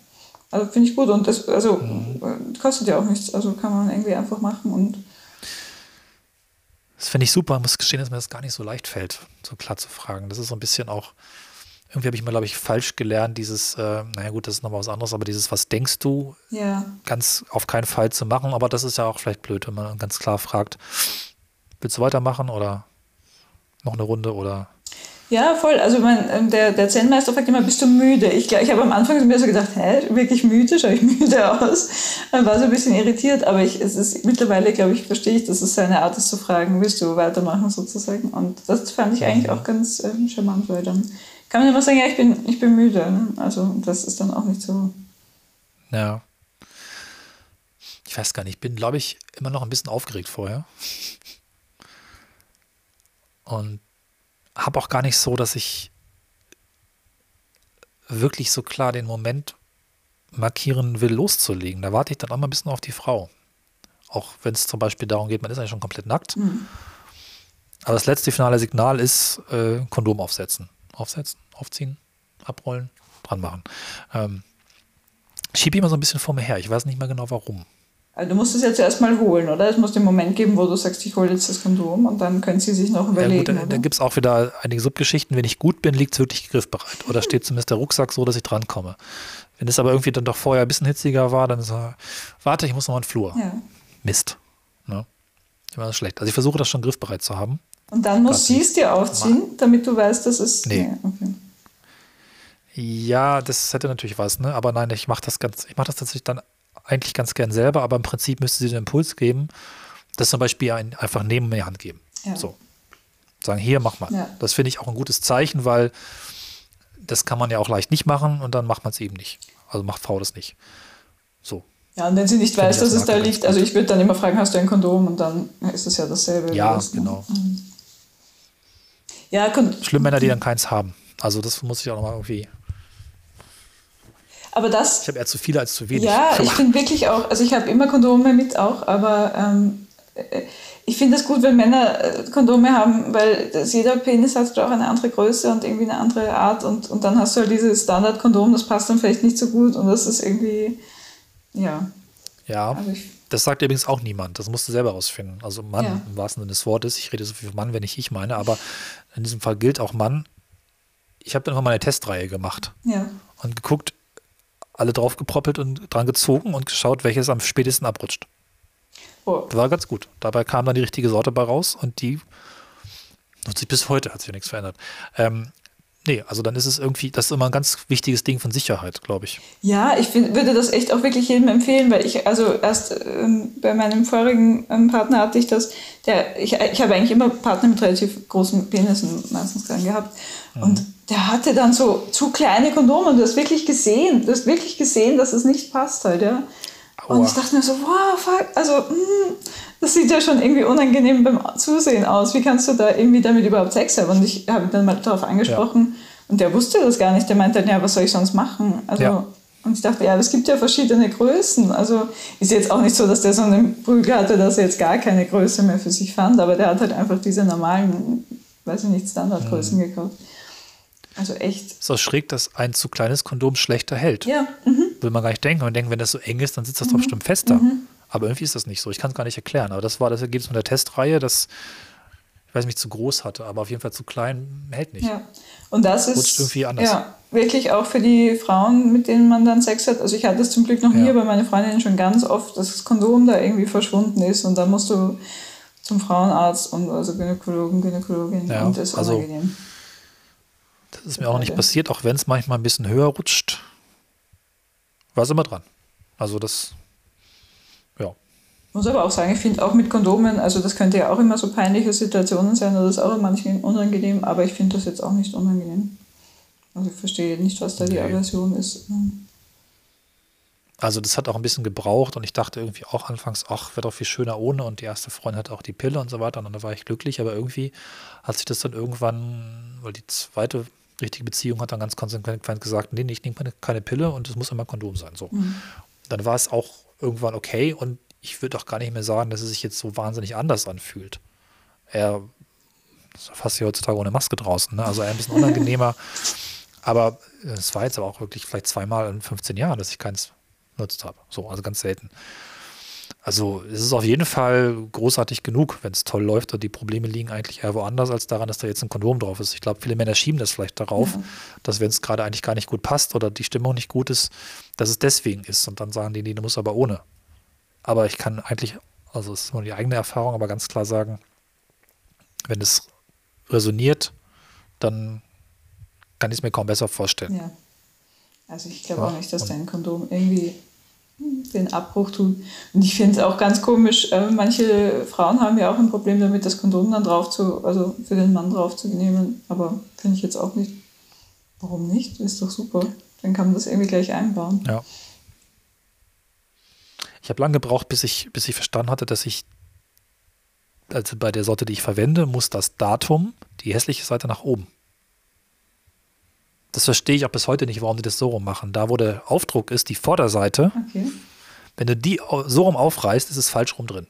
Also finde ich gut und das also mhm. kostet ja auch nichts, also kann man irgendwie einfach machen und das finde ich super. Ich muss gestehen, dass mir das gar nicht so leicht fällt, so klar zu fragen. Das ist so ein bisschen auch, irgendwie habe ich mal, glaube ich, falsch gelernt, dieses, äh, naja gut, das ist nochmal was anderes, aber dieses, was denkst du, ja. ganz auf keinen Fall zu machen. Aber das ist ja auch vielleicht blöd, wenn man ganz klar fragt, willst du weitermachen oder noch eine Runde oder ja, voll. Also mein, ähm, der, der Zen-Meister fragt immer, bist du müde? Ich, ich habe am Anfang mir so gedacht, hä, wirklich müde? Schaue ich müde aus? Dann war so ein bisschen irritiert, aber ich, es ist mittlerweile, glaube ich, verstehe ich, dass es seine Art ist zu fragen, willst du weitermachen sozusagen? Und das fand ich eigentlich auch ganz ähm, charmant, weil dann kann man immer sagen, ja, ich bin, ich bin müde. Ne? Also das ist dann auch nicht so. Ja. ich weiß gar nicht, ich bin, glaube ich, immer noch ein bisschen aufgeregt vorher. Und habe auch gar nicht so, dass ich wirklich so klar den Moment markieren will, loszulegen. Da warte ich dann auch mal ein bisschen auf die Frau. Auch wenn es zum Beispiel darum geht, man ist eigentlich schon komplett nackt. Mhm. Aber das letzte finale Signal ist äh, Kondom aufsetzen. Aufsetzen, aufziehen, abrollen, dran machen. Ähm, schiebe immer so ein bisschen vor mir her. Ich weiß nicht mehr genau warum. Also du musst es ja zuerst mal holen, oder? Es muss den Moment geben, wo du sagst, ich hole jetzt das Kondom und dann können sie sich noch überlegen. Ja, gut, da, da gibt es auch wieder einige Subgeschichten. Wenn ich gut bin, liegt es wirklich griffbereit. Oder steht zumindest der Rucksack so, dass ich drankomme. Wenn es aber irgendwie dann doch vorher ein bisschen hitziger war, dann ist er, warte, ich muss noch mal in den Flur. Ja. Mist. Ne? Immer das schlecht. Also ich versuche das schon griffbereit zu haben. Und dann muss sie es dir aufziehen, damit du weißt, dass es. Nee. nee okay. Ja, das hätte natürlich was, ne? Aber nein, ich mache das ganz, ich mache das tatsächlich dann eigentlich ganz gern selber, aber im Prinzip müsste sie den Impuls geben, das zum Beispiel ein, einfach neben mir Hand geben. Ja. So. Sagen, hier, mach mal. Ja. Das finde ich auch ein gutes Zeichen, weil das kann man ja auch leicht nicht machen und dann macht man es eben nicht. Also macht Frau das nicht. So. Ja, und wenn sie nicht weiß, dass es da liegt, also ich würde dann immer fragen, hast du ein Kondom? Und dann ist es ja dasselbe. Ja, das, genau. Mhm. Ja, Schlimm Männer, die dann keins haben. Also das muss ich auch nochmal irgendwie aber das. Ich habe eher zu viele als zu wenig. Ja, ich finde wirklich auch, also ich habe immer Kondome mit auch, aber ähm, ich finde es gut, wenn Männer äh, Kondome haben, weil das, jeder Penis hat auch eine andere Größe und irgendwie eine andere Art und, und dann hast du halt dieses Standard-Kondom, das passt dann vielleicht nicht so gut und das ist irgendwie, ja. Ja, also das sagt übrigens auch niemand. Das musst du selber rausfinden. Also Mann ja. im wahrsten Sinne des Wortes. Ich rede so viel von Mann, wenn ich ich meine, aber in diesem Fall gilt auch Mann. Ich habe dann mal eine Testreihe gemacht ja. und geguckt, alle draufgeproppelt und dran gezogen und geschaut, welches am spätesten abrutscht. Oh. War ganz gut. Dabei kam dann die richtige Sorte bei raus und die nutze ich bis heute, hat sich nichts verändert. Ähm, nee, also dann ist es irgendwie, das ist immer ein ganz wichtiges Ding von Sicherheit, glaube ich. Ja, ich find, würde das echt auch wirklich jedem empfehlen, weil ich, also erst ähm, bei meinem vorigen ähm, Partner hatte ich das, der, ich, ich habe eigentlich immer Partner mit relativ großen Penissen meistens dran gehabt. Mhm. Und der hatte dann so zu kleine Kondome und du hast wirklich gesehen, du hast wirklich gesehen, dass es nicht passt halt, ja. Aua. Und ich dachte mir so, wow, fuck, also, mh, hm, das sieht ja schon irgendwie unangenehm beim Zusehen aus. Wie kannst du da irgendwie damit überhaupt Sex haben? Und ich habe dann mal darauf angesprochen ja. und der wusste das gar nicht. Der meinte dann, ja, was soll ich sonst machen? Also, ja. Und ich dachte, ja, es gibt ja verschiedene Größen. Also ist jetzt auch nicht so, dass der so einen Prügel hatte, dass er jetzt gar keine Größe mehr für sich fand, aber der hat halt einfach diese normalen, weiß ich nicht, Standardgrößen mhm. gekauft. Also echt. Ist auch schräg, dass ein zu kleines Kondom schlechter hält. Ja. Mhm. Will man gar nicht denken. Man denkt, wenn das so eng ist, dann sitzt das mhm. doch bestimmt fester. Mhm. Aber irgendwie ist das nicht so. Ich kann es gar nicht erklären. Aber das war das Ergebnis von der Testreihe, dass ich weiß nicht, zu groß hatte, aber auf jeden Fall zu klein hält nicht. Ja. Und das Rutscht ist irgendwie anders. Ja, wirklich auch für die Frauen, mit denen man dann Sex hat. Also ich hatte es zum Glück noch nie, ja. aber meine Freundin schon ganz oft, dass das Kondom da irgendwie verschwunden ist und dann musst du zum Frauenarzt und also Gynäkologen, Gynäkologin ja, und das ist also, unangenehm. Das ist mir auch nicht passiert, auch wenn es manchmal ein bisschen höher rutscht. War es immer dran. Also das, muss aber auch sagen, ich finde auch mit Kondomen, also das könnte ja auch immer so peinliche Situationen sein oder das ist auch manchmal unangenehm, aber ich finde das jetzt auch nicht unangenehm. Also ich verstehe nicht, was da die Aversion ist. Also das hat auch ein bisschen gebraucht und ich dachte irgendwie auch anfangs, ach, wäre doch viel schöner ohne und die erste Freundin hat auch die Pille und so weiter und dann war ich glücklich, aber irgendwie hat sich das dann irgendwann, weil die zweite richtige Beziehung hat dann ganz konsequent gesagt, nee, ich nehme keine Pille und es muss immer Kondom sein. So. Mhm. Dann war es auch irgendwann okay und ich würde auch gar nicht mehr sagen, dass es sich jetzt so wahnsinnig anders anfühlt. Er ist fast hier heutzutage ohne Maske draußen, ne? also ein bisschen unangenehmer. aber es war jetzt aber auch wirklich vielleicht zweimal in 15 Jahren, dass ich keins benutzt habe. So, also ganz selten. Also es ist auf jeden Fall großartig genug, wenn es toll läuft und die Probleme liegen eigentlich eher woanders als daran, dass da jetzt ein Kondom drauf ist. Ich glaube, viele Männer schieben das vielleicht darauf, ja. dass wenn es gerade eigentlich gar nicht gut passt oder die Stimmung nicht gut ist, dass es deswegen ist. Und dann sagen die, nee, du musst aber ohne. Aber ich kann eigentlich, also es ist nur die eigene Erfahrung, aber ganz klar sagen, wenn es resoniert, dann kann ich es mir kaum besser vorstellen. Ja. Also ich glaube ja, auch nicht, dass dein Kondom irgendwie den Abbruch tun. Und ich finde es auch ganz komisch, äh, manche Frauen haben ja auch ein Problem damit, das Kondom dann drauf zu, also für den Mann drauf zu nehmen. Aber finde ich jetzt auch nicht. Warum nicht? Ist doch super. Dann kann man das irgendwie gleich einbauen. Ja. Ich habe lange gebraucht, bis ich, bis ich verstanden hatte, dass ich, also bei der Sorte, die ich verwende, muss das Datum, die hässliche Seite nach oben. Das verstehe ich auch bis heute nicht, warum die das so rum machen. Da, wo der Aufdruck ist, die Vorderseite, Okay. wenn du die so rum aufreißt, ist es falsch rum drin.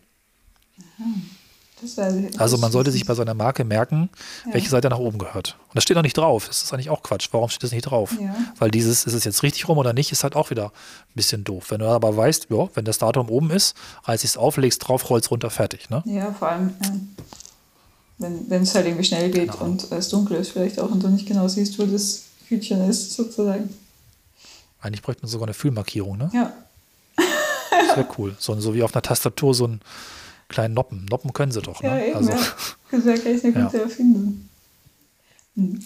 Ich. Also man sollte sich ich bei seiner Marke merken, Ja. welche Seite nach oben gehört. Und das steht noch nicht drauf. Das ist eigentlich auch Quatsch. Warum steht das nicht drauf? Ja. Weil dieses, ist es jetzt richtig rum oder nicht, ist halt auch wieder ein bisschen doof. Wenn du aber weißt, ja, wenn das Datum oben ist, reiß ich es auf, legst drauf, rollst runter, fertig. Ne? Ja, vor allem, ähm, wenn es halt irgendwie schnell geht Genau. und es dunkel ist vielleicht auch und du nicht genau siehst, wo das Hütchen ist, sozusagen. Eigentlich bräuchte man sogar eine Füllmarkierung, ne? Ja, wäre cool. So, so wie auf einer Tastatur so einen kleinen Noppen. Noppen können sie doch, ja, ne? eben. Also, ja. Das wäre gleich eine Ja. gute Erfindung. Hm.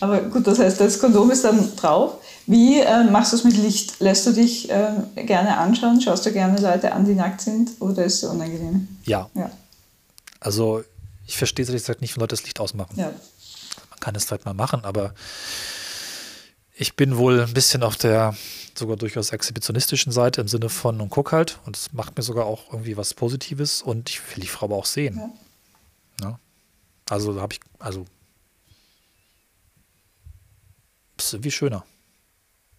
Aber gut, das heißt, das Kondom ist dann drauf. Wie äh, machst du es mit Licht? Lässt du dich ähm, gerne anschauen? Schaust du gerne Leute an, die nackt sind? Oder ist es unangenehm? ja. Ja, Also ich verstehe es jetzt nicht, wenn Leute das Licht ausmachen. ja. Man kann es halt mal machen, aber ich bin wohl ein bisschen auf der sogar durchaus exhibitionistischen Seite im Sinne von und guck halt und es macht mir sogar auch irgendwie was Positives und ich will die Frau aber auch sehen. Ja. Ne? Also da habe ich, also ist irgendwie schöner,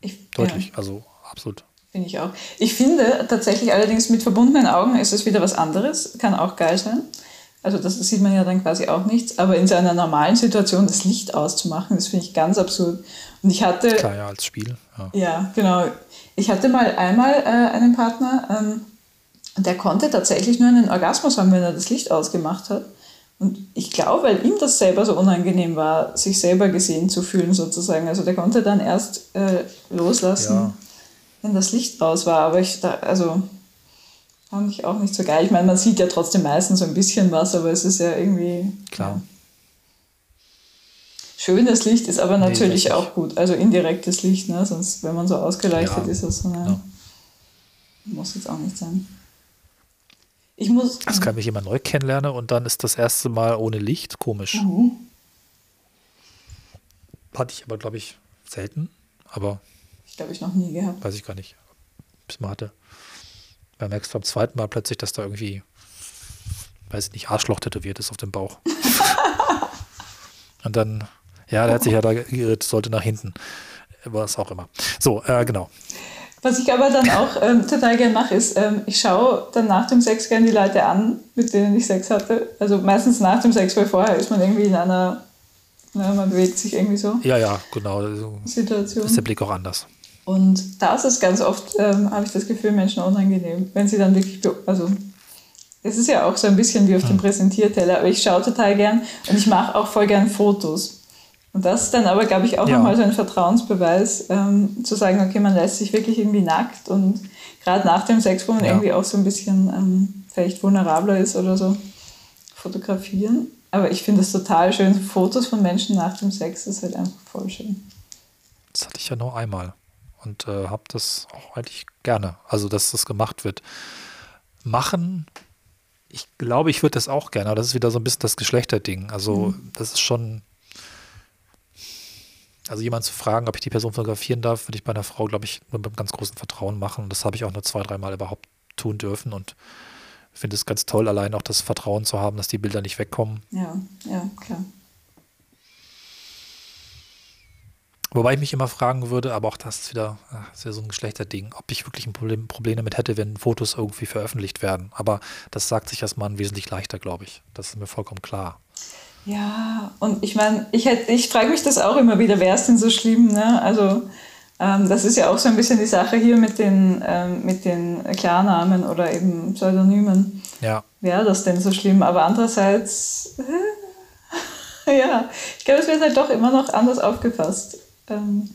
Ich, deutlich, Ja. also absolut. Finde ich auch. Ich finde tatsächlich allerdings mit verbundenen Augen ist es wieder was anderes. Kann auch geil sein. Also das sieht man ja dann quasi auch nichts. Aber in so einer normalen Situation das Licht auszumachen, das finde ich ganz absurd. Und ich hatte, Klar, ja, als Spiel. Ja. ja genau, ich hatte mal einmal äh, einen Partner, ähm, der konnte tatsächlich nur einen Orgasmus haben, wenn er das Licht ausgemacht hat. Und ich glaube, weil ihm das selber so unangenehm war, sich selber gesehen zu fühlen sozusagen. Also der konnte dann erst äh, loslassen, Ja. wenn das Licht aus war. Aber ich da, also fand ich auch nicht so geil. Ich meine, man sieht ja trotzdem meistens so ein bisschen was, aber es ist ja irgendwie Klar. Schönes Licht ist aber Nee, natürlich richtig. auch gut. Also indirektes Licht, ne? Sonst, wenn man so ausgeleuchtet Ja. ist, das so eine, Ja. muss jetzt auch nicht sein. Ich muss. Das kann mich jemand neu kennenlernen und dann ist das erste Mal ohne Licht komisch. Mhm. Hatte ich aber, glaube ich, selten, aber Ich glaube, ich noch nie gehabt. weiß ich gar nicht, bis man hatte. Man merkst beim zweiten Mal plötzlich, dass da irgendwie, weiß ich nicht, Arschloch tätowiert ist auf dem Bauch. und dann, ja, der hat sich ja da geirrt, sollte nach hinten. Was auch immer. So, äh, genau. Was ich aber dann auch ähm, total gern mache, ist, ähm, ich schaue dann nach dem Sex gern die Leute an, mit denen ich Sex hatte. Also meistens nach dem Sex, weil vorher ist man irgendwie in einer, na, man bewegt sich irgendwie so, Ja, ja, genau. So Situation. ist der Blick auch anders. Und da ist es ganz oft, ähm, habe ich das Gefühl, Menschen unangenehm, wenn sie dann wirklich, also es ist ja auch so ein bisschen wie auf dem Präsentierteller, aber ich schaue total gern und ich mache auch voll gern Fotos. Und das ist dann aber, glaube ich, auch Ja. nochmal so ein Vertrauensbeweis, ähm, zu sagen, okay, man lässt sich wirklich irgendwie nackt und gerade nach dem Sex, wo man Ja. irgendwie auch so ein bisschen ähm, vielleicht vulnerabler ist oder so, fotografieren. Aber ich finde es total schön, Fotos von Menschen nach dem Sex ist halt einfach voll schön. Das hatte ich ja nur einmal und äh, habe das auch eigentlich gerne, also dass das gemacht wird. Machen, ich glaube, ich würde das auch gerne, aber das ist wieder so ein bisschen das Geschlechterding. Also das ist schon, also jemand zu fragen, ob ich die Person fotografieren darf, würde ich bei einer Frau, glaube ich, nur mit einem ganz großen Vertrauen machen. Und das habe ich auch nur zwei, dreimal überhaupt tun dürfen und finde es ganz toll, allein auch das Vertrauen zu haben, dass die Bilder nicht wegkommen. Ja, ja, klar. Wobei ich mich immer fragen würde, aber auch das ist wieder, das ist ja so ein Geschlechterding, ob ich wirklich ein Problem, Problem damit hätte, wenn Fotos irgendwie veröffentlicht werden. Aber das sagt sich als Mann wesentlich leichter, glaube ich. Das ist mir vollkommen klar. Ja, und ich meine, ich, ich frage mich das auch immer wieder, wer ist denn so schlimm? Ne? Also, ähm, das ist ja auch so ein bisschen die Sache hier mit den, ähm, mit den Klarnamen oder eben Pseudonymen. Ja, Wäre das denn so schlimm? Aber andererseits, ja, ich glaube, es wird halt doch immer noch anders aufgefasst. Ähm,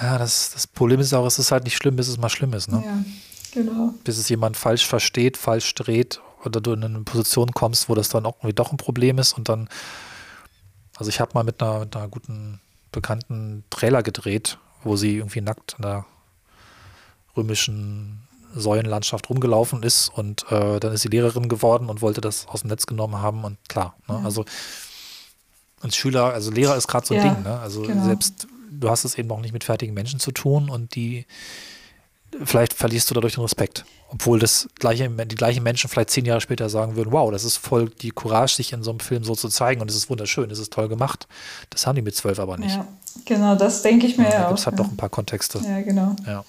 ja das, das Problem ist auch, es ist halt nicht schlimm, bis es mal schlimm ist. Ne? Ja, genau. Bis es jemand falsch versteht, falsch dreht oder du in eine Position kommst, wo das dann auch irgendwie doch ein Problem ist und dann, also ich habe mal mit einer, mit einer guten bekannten Trailer gedreht, wo sie irgendwie nackt in der römischen Säulenlandschaft rumgelaufen ist und äh, dann ist sie Lehrerin geworden und wollte das aus dem Netz genommen haben und klar, ne, also als Schüler, also Lehrer ist gerade so ein Ja, Ding, ne? Also genau. selbst du hast es eben auch nicht mit fertigen Menschen zu tun und die vielleicht verlierst du dadurch den Respekt. Obwohl das gleiche, die gleichen Menschen vielleicht zehn Jahre später sagen würden, wow, das ist voll die Courage, sich in so einem Film so zu zeigen und es ist wunderschön, es ist toll gemacht. Das haben die mit zwölf aber nicht. Ja, genau, das denke ich mir ja, ja auch. Es hat ja. noch ein paar Kontexte. Ja, genau. Ja.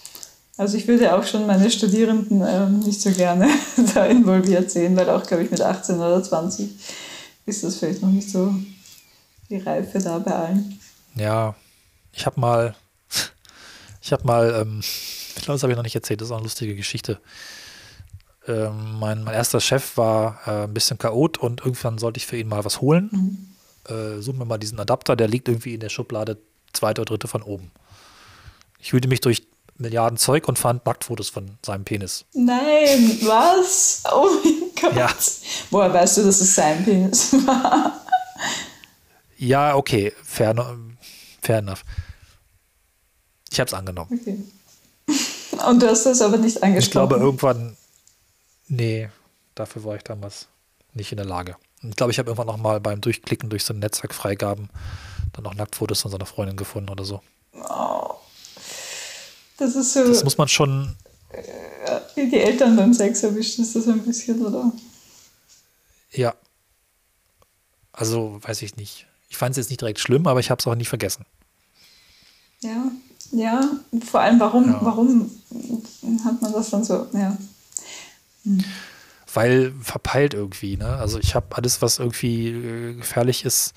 Also ich würde auch schon meine Studierenden ähm, nicht so gerne da involviert sehen, weil auch, glaube ich, mit 18 oder 20 ist das vielleicht noch nicht so die Reife da bei allen. Ja, ich habe mal, ich habe mal, ähm, ich glaube, das habe ich noch nicht erzählt, das ist auch eine lustige Geschichte. Ähm, mein, mein erster Chef war äh, ein bisschen chaot und irgendwann sollte ich für ihn mal was holen. Mhm. Äh, such mir mal diesen Adapter, der liegt irgendwie in der Schublade zweite oder dritte von oben. Ich wühlte mich durch Milliarden Zeug und fand Nacktfotos von seinem Penis. Nein, was? Oh mein Gott. Ja. Woher weißt du, dass es sein Penis war? Ja, okay, fair, fair enough. Ich habe es angenommen. Okay. Und du hast das aber nicht angesprochen? Ich glaube, irgendwann, nee, dafür war ich damals nicht in der Lage. Und ich glaube, ich habe irgendwann noch mal beim Durchklicken durch so Netzwerkfreigaben dann noch Nacktfotos von seiner Freundin gefunden oder so. Oh. Das ist so. Das muss man schon. Wie die Eltern beim Sex erwischt, ist das ein bisschen, oder? Ja. Also, weiß ich nicht. Ich fand es jetzt nicht direkt schlimm, aber ich habe es auch nicht vergessen. Ja, ja. Vor allem, warum, Ja. warum hat man das dann so? Ja. Weil verpeilt irgendwie, ne? Also ich habe alles, was irgendwie äh, gefährlich ist,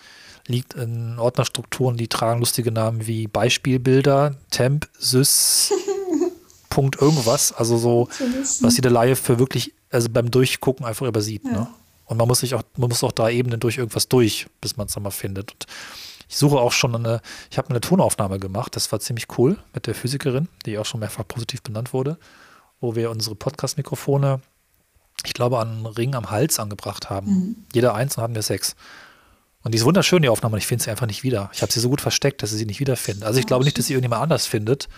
liegt in Ordnerstrukturen, die tragen lustige Namen wie Beispielbilder, Temp, Sys, Punkt irgendwas. Also so, was jeder Laie für wirklich, also beim Durchgucken einfach übersieht. Ja. Ne? Und man muss sich auch, man muss auch da Ebenen durch irgendwas durch, bis man es dann mal findet. Und ich suche auch schon eine, ich habe eine Tonaufnahme gemacht, das war ziemlich cool mit der Physikerin, die auch schon mehrfach positiv benannt wurde, wo wir unsere Podcast-Mikrofone, ich glaube, an einen Ring am Hals angebracht haben. Jeder eins und hatten wir sechs. Und die ist wunderschön, die Aufnahme, und ich finde sie einfach nicht wieder. Ich habe sie so gut versteckt, dass sie sie nicht wiederfinden. Also ich glaube nicht, dass sie irgendjemand anders findet,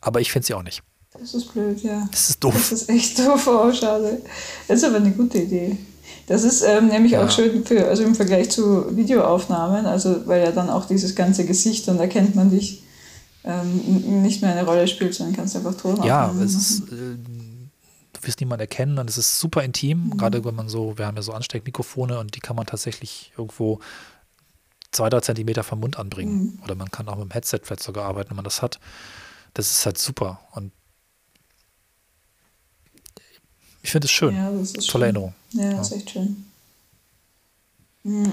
aber ich finde sie auch nicht. Das ist blöd, ja. Das ist doof. Das ist echt doof, oh, schade. Das ist aber eine gute Idee. Das ist ähm, nämlich Ja. auch schön für, also im Vergleich zu Videoaufnahmen, also weil ja dann auch dieses ganze Gesicht und erkennt man dich ähm, nicht mehr eine Rolle spielt, sondern kannst einfach Tonaufnahmen Ja, es ist, äh, du wirst niemanden erkennen und es ist super intim, gerade wenn man so, wir haben ja so Ansteckmikrofone und die kann man tatsächlich irgendwo zwei, drei Zentimeter vom Mund anbringen. Oder man kann auch mit dem Headset vielleicht sogar arbeiten, wenn man das hat. Das ist halt super und ich finde es schön. Ja, das ist Tolle schön. Erinnerung. Ja, das ist echt schön. Hm.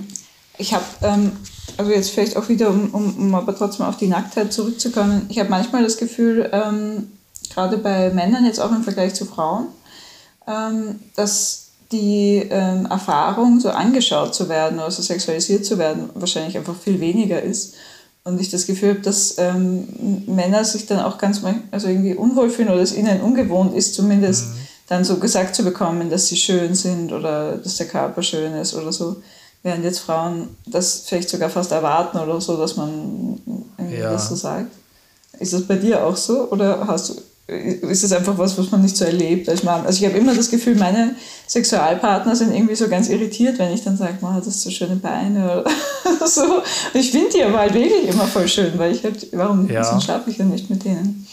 Ich habe, ähm, also jetzt vielleicht auch wieder, um, um, um aber trotzdem auf die Nacktheit zurückzukommen, ich habe manchmal das Gefühl, ähm, gerade bei Männern, jetzt auch im Vergleich zu Frauen, ähm, dass die ähm, Erfahrung, so angeschaut zu werden oder so sexualisiert zu werden, wahrscheinlich einfach viel weniger ist. Und ich das Gefühl habe, dass ähm, Männer sich dann auch ganz also irgendwie unwohl fühlen oder es ihnen ungewohnt ist, zumindest dann so gesagt zu bekommen, dass sie schön sind oder dass der Körper schön ist oder so. Während jetzt Frauen das vielleicht sogar fast erwarten oder so, dass man irgendwie Ja. das so sagt. Ist das bei dir auch so? Oder hast du, ist es einfach was, was man nicht so erlebt als Mann? Also ich habe immer das Gefühl, meine Sexualpartner sind irgendwie so ganz irritiert, wenn ich dann sage, man hat das so schöne Beine oder so. Und ich finde die aber halt wirklich immer voll schön, weil ich halt, warum Ja. schlafe ich ja nicht mit denen?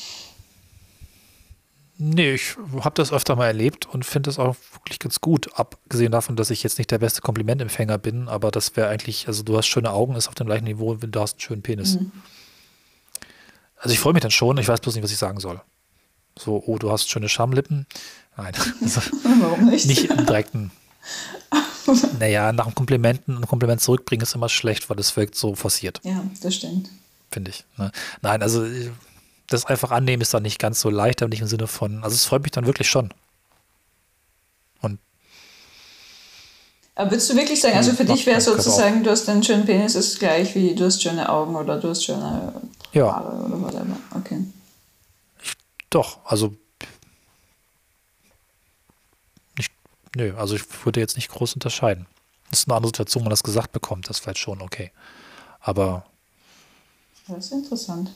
Nee, ich habe das öfter mal erlebt und finde das auch wirklich ganz gut. Abgesehen davon, dass ich jetzt nicht der beste Komplimentempfänger bin, aber das wäre eigentlich, also du hast schöne Augen, ist auf dem gleichen Niveau, wenn du hast einen schönen Penis. Also ich freue mich dann schon, ich weiß bloß nicht, was ich sagen soll. So, oh, du hast schöne Schamlippen. Nein, also Warum nicht? nicht im direkten. Naja, nach einem Komplimenten ein Kompliment zurückbringen ist immer schlecht, weil das wirkt so forciert, Ja, das stimmt. finde ich. Ne? Nein, also äh, das einfach annehmen ist dann nicht ganz so leicht, aber nicht im Sinne von, also es freut mich dann wirklich schon. Und Aber würdest du wirklich sagen, also für Hm, dich wäre sozusagen, du hast einen schönen Penis, ist gleich wie du hast schöne Augen oder du hast schöne Ja. Haare oder whatever. Okay. Doch, also nicht, nö, also ich würde jetzt nicht groß unterscheiden. Das ist eine andere Situation, wenn man das gesagt bekommt, das ist vielleicht schon okay. Aber Das ist interessant.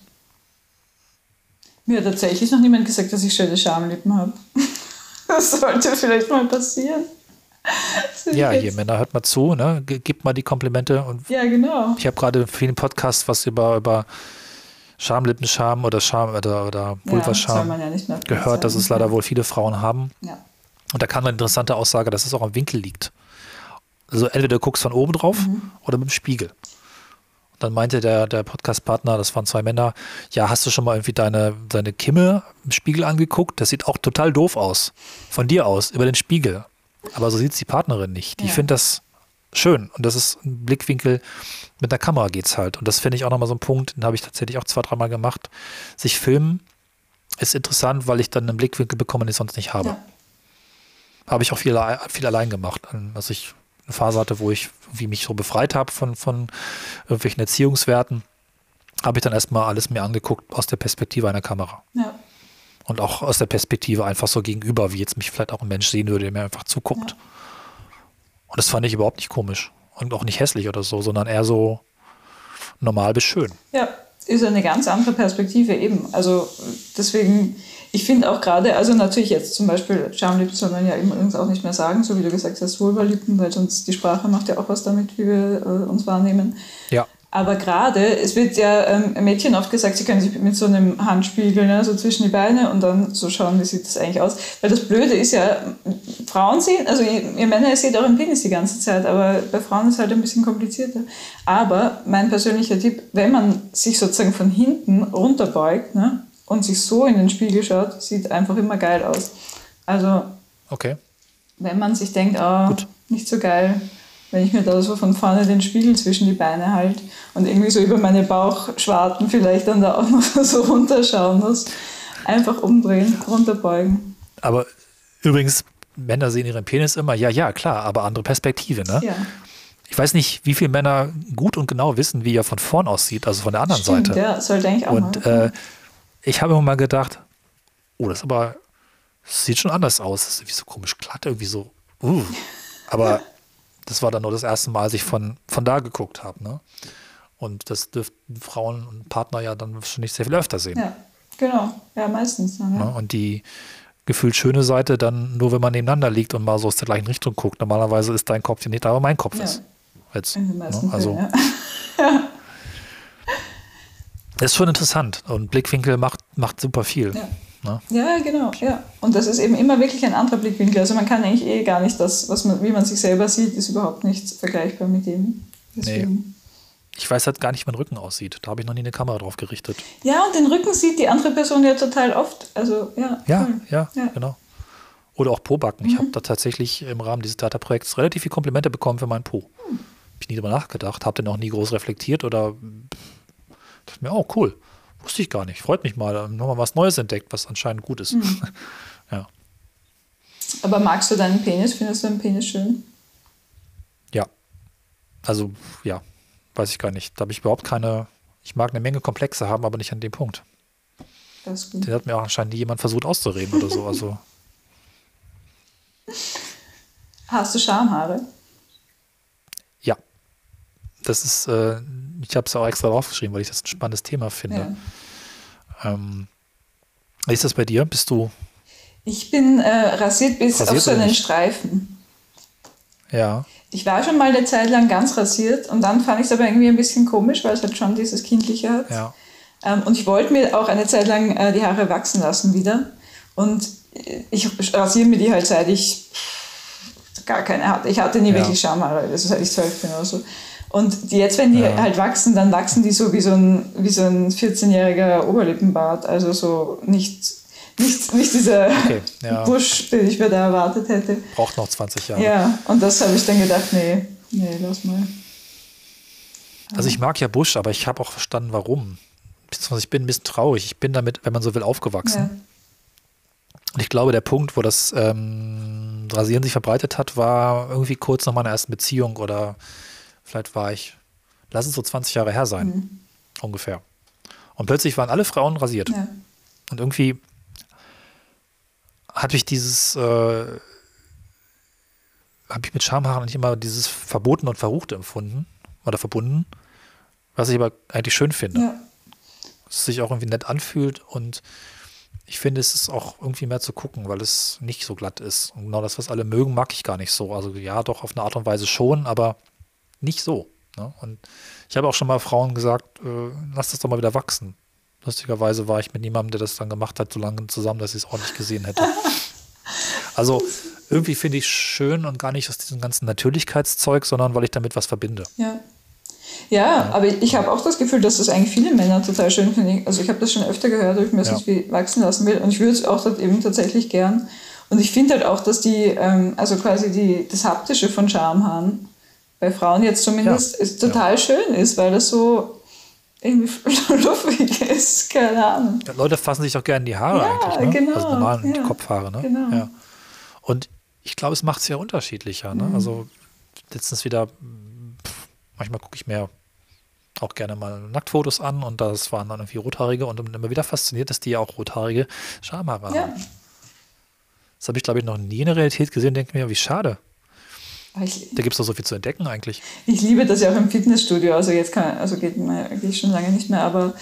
Mir hat tatsächlich noch niemand gesagt, dass ich schöne Schamlippen habe. Das sollte vielleicht mal passieren. Ja, jetzt- Männer, hört mal zu, ne? Gebt mal die Komplimente und Ja, genau. ich habe gerade in vielen Podcasts was über, über Schamlippenscham oder Scham oder, oder Vulvascham ja, ja gehört, dass es leider wohl viele Frauen haben. Ja. Und da kam eine interessante Aussage, dass es auch am Winkel liegt. Also entweder du guckst von oben drauf Mhm. oder mit dem Spiegel. Dann meinte der, der Podcast-Partner, das waren zwei Männer, ja, hast du schon mal irgendwie deine, deine Kimme im Spiegel angeguckt? Das sieht auch total doof aus. Von dir aus, über den Spiegel. Aber so sieht es die Partnerin nicht. Die Ja. findet das schön. Und das ist ein Blickwinkel, mit der Kamera geht's halt. Und das finde ich auch nochmal so ein Punkt, den habe ich tatsächlich auch zwei, dreimal gemacht. Sich filmen ist interessant, weil ich dann einen Blickwinkel bekomme, den ich sonst nicht habe. Ja. Habe ich auch viel, viel allein gemacht. Als ich eine Phase hatte, wo ich wie mich so befreit habe von, von irgendwelchen Erziehungswerten, habe ich dann erstmal alles mir angeguckt aus der Perspektive einer Kamera. Ja. Und auch aus der Perspektive einfach so gegenüber, wie jetzt mich vielleicht auch ein Mensch sehen würde, der mir einfach zuguckt. Ja. Und das fand ich überhaupt nicht komisch. Und auch nicht hässlich oder so, sondern eher so normal bis schön. Ja, ist eine ganz andere Perspektive eben. Also deswegen, ich finde auch gerade, also natürlich jetzt zum Beispiel Schamlippen soll man ja übrigens auch nicht mehr sagen, so wie du gesagt hast, Vulvalippen, weil sonst die Sprache macht ja auch was damit, wie wir äh, uns wahrnehmen. Ja. Aber gerade, es wird ja ähm, Mädchen oft gesagt, sie können sich mit so einem Handspiegel ne, so zwischen die Beine und dann so schauen, wie sieht das eigentlich aus. Weil das Blöde ist ja, Frauen sehen, also ihr, ihr Männer, ihr seht euren Penis die ganze Zeit, aber bei Frauen ist es halt ein bisschen komplizierter. Aber mein persönlicher Tipp, wenn man sich sozusagen von hinten runterbeugt ne, und sich so in den Spiegel schaut, sieht einfach immer geil aus. Also Okay. wenn man sich denkt, oh, nicht so geil, wenn ich mir da so von vorne den Spiegel zwischen die Beine halte und irgendwie so über meine Bauchschwarten vielleicht dann da auch noch so runterschauen muss. Einfach umdrehen, runterbeugen. Aber übrigens, Männer sehen ihren Penis immer, ja, ja, klar, aber andere Perspektive, ne? Ja, Ich weiß nicht, wie viele Männer gut und genau wissen, wie er von vorn aussieht, also von der anderen stimmt, Seite. ja, sollte eigentlich auch Und mal. äh, ich habe immer mal gedacht, oh, das aber, das sieht schon anders aus. Das ist irgendwie so komisch glatt, irgendwie so. Uh. Aber das war dann nur das erste Mal, als ich von, von da geguckt habe. Ne? Und das dürften Frauen und Partner ja dann wahrscheinlich sehr viel öfter sehen. ja, genau. Ja, meistens. Ja. Ne? Und die gefühlt schöne Seite dann nur, wenn man nebeneinander liegt und mal so aus der gleichen Richtung guckt. Normalerweise ist dein Kopf ja nicht da, aber mein Kopf Ja. ist. Jetzt, ne? Also, Fällen, ja. das ist schon interessant. Und Blickwinkel macht, macht super viel. Ja. Ne? Ja, genau, ja. Und das ist eben immer wirklich ein anderer Blickwinkel. Also man kann eigentlich eh gar nicht das, was man, wie man sich selber sieht, ist überhaupt nicht vergleichbar mit dem. Deswegen. Ich weiß halt gar nicht, wie mein Rücken aussieht. Da habe ich noch nie eine Kamera drauf gerichtet. Ja, und den Rücken sieht die andere Person ja total oft. Also ja. Ja, ja, Ja. genau. Oder auch Po-Backen. Ich habe da tatsächlich im Rahmen dieses Data-Projekts relativ viel Komplimente bekommen für meinen Po. Hab ich nie drüber nachgedacht, habe den auch nie groß reflektiert oder dachte mir, oh cool, wusste ich gar nicht. Freut mich mal, nochmal was Neues entdeckt, was anscheinend gut ist. ja. Aber magst du deinen Penis? Findest du deinen Penis schön? ja. Also, ja, weiß ich gar nicht. Da habe ich überhaupt keine, ich mag eine Menge Komplexe haben, aber nicht an dem Punkt. Das ist gut. Den hat mir auch anscheinend jemand versucht auszureden oder so. Also, Hast du Schamhaare? Das ist, äh, ich habe es auch extra draufgeschrieben, weil ich das ein spannendes Thema finde. Ja. Ähm, wie ist das bei dir? Bist du, Ich bin äh, rasiert bis Rasiert auf so einen? Streifen. ja, Ich war schon mal eine Zeit lang ganz rasiert und dann fand ich es aber irgendwie ein bisschen komisch, weil es halt schon dieses Kindliche hat. ja, Ähm, und ich wollte mir auch eine Zeit lang äh, die Haare wachsen lassen wieder. Und äh, ich rasiere mir die halt seit ich gar keine hatte. Ich hatte nie Ja. wirklich Schamhaare, also seit ich zwölf bin oder so. Und jetzt, wenn die Ja. halt wachsen, dann wachsen die so wie so ein, wie so ein 14-jähriger Oberlippenbart. Also so nicht, nicht, nicht dieser Okay, ja. Busch, den ich mir da erwartet hätte. braucht noch 20 Jahre. Ja, und das habe ich dann gedacht, nee, nee, lass mal. Also ich mag ja Busch, aber ich habe auch verstanden, warum. Ich bin ein bisschen traurig. Ich bin damit, wenn man so will, aufgewachsen. Ja. Und ich glaube, der Punkt, wo das ähm, Rasieren sich verbreitet hat, war irgendwie kurz nach meiner ersten Beziehung oder vielleicht war ich, lass es so 20 Jahre her sein, ungefähr. Und plötzlich waren alle Frauen rasiert. Ja. Und irgendwie hatte ich dieses, äh, habe ich mit Schamhaaren nicht immer dieses Verboten und Verruchte empfunden oder verbunden, was ich aber eigentlich schön finde. Ja. Es sich auch irgendwie nett anfühlt und ich finde, es ist auch irgendwie mehr zu gucken, weil es nicht so glatt ist. Und genau das, was alle mögen, mag ich gar nicht so. Also ja, doch auf eine Art und Weise schon, aber nicht so. Ne? Und ich habe auch schon mal Frauen gesagt, äh, lass das doch mal wieder wachsen. Lustigerweise war ich mit niemandem, der das dann gemacht hat, so lange zusammen, dass ich es auch nicht gesehen hätte. Also irgendwie finde ich schön und gar nicht aus diesem ganzen Natürlichkeitszeug, sondern weil ich damit was verbinde. Ja. Ja, aber ich habe auch das Gefühl, dass das eigentlich viele Männer total schön finden. Also ich habe das schon öfter gehört, ob ich mir das ja. viel wachsen lassen will. Und ich würde es auch eben tatsächlich gern. Und ich finde halt auch, dass die, ähm, also quasi die, das Haptische von Schamhaaren bei Frauen jetzt zumindest ja. ist total ja. schön ist, weil das so irgendwie fluffig ist, keine Ahnung. Ja, Leute fassen sich auch gerne die Haare ja, eigentlich, ne? Genau, also normalen ja, Kopfhaare, ne? Genau. Ja. Und ich glaube, es macht es ja unterschiedlicher, ne? Mhm. Also letztens wieder, manchmal gucke ich mir auch gerne mal Nacktfotos an und das waren dann irgendwie Rothaarige und immer wieder fasziniert, dass die ja auch rothaarige Schamhaare haben. Das habe ich, glaube ich, noch nie in der Realität gesehen, denke mir, wie schade. Ich, da gibt es doch so viel zu entdecken eigentlich. Ich liebe das ja auch im Fitnessstudio, also jetzt kann, also geht mir eigentlich schon lange nicht mehr, aber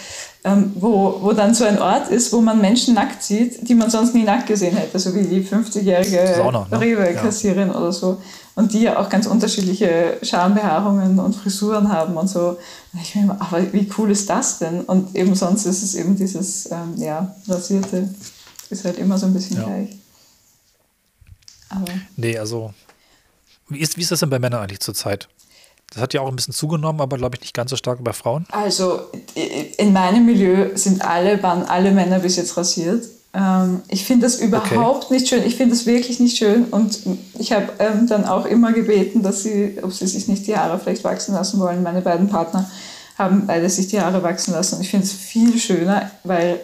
ähm, wo, wo dann so ein Ort ist, wo man Menschen nackt sieht, die man sonst nie nackt gesehen hätte, so wie die 50-jährige ne? Rewe-Kassierin ja. oder so. Und die ja auch ganz unterschiedliche Schambehaarungen und Frisuren haben und so. Und ich meine, aber wie cool ist das denn? Und eben sonst ist es eben dieses, ähm, ja, rasierte, ist halt immer so ein bisschen ja. gleich. Aber nee, also wie ist, wie ist das denn bei Männern eigentlich zurzeit? Das hat ja auch ein bisschen zugenommen, aber glaube ich nicht ganz so stark bei Frauen. Also in meinem Milieu sind alle, waren alle Männer bis jetzt rasiert. Ähm, ich finde das überhaupt okay. nicht schön. Ich finde das wirklich nicht schön. Und ich habe ähm, dann auch immer gebeten, dass sie, ob sie sich nicht die Haare vielleicht wachsen lassen wollen. Meine beiden Partner haben beide sich die Haare wachsen lassen. Und ich finde es viel schöner, weil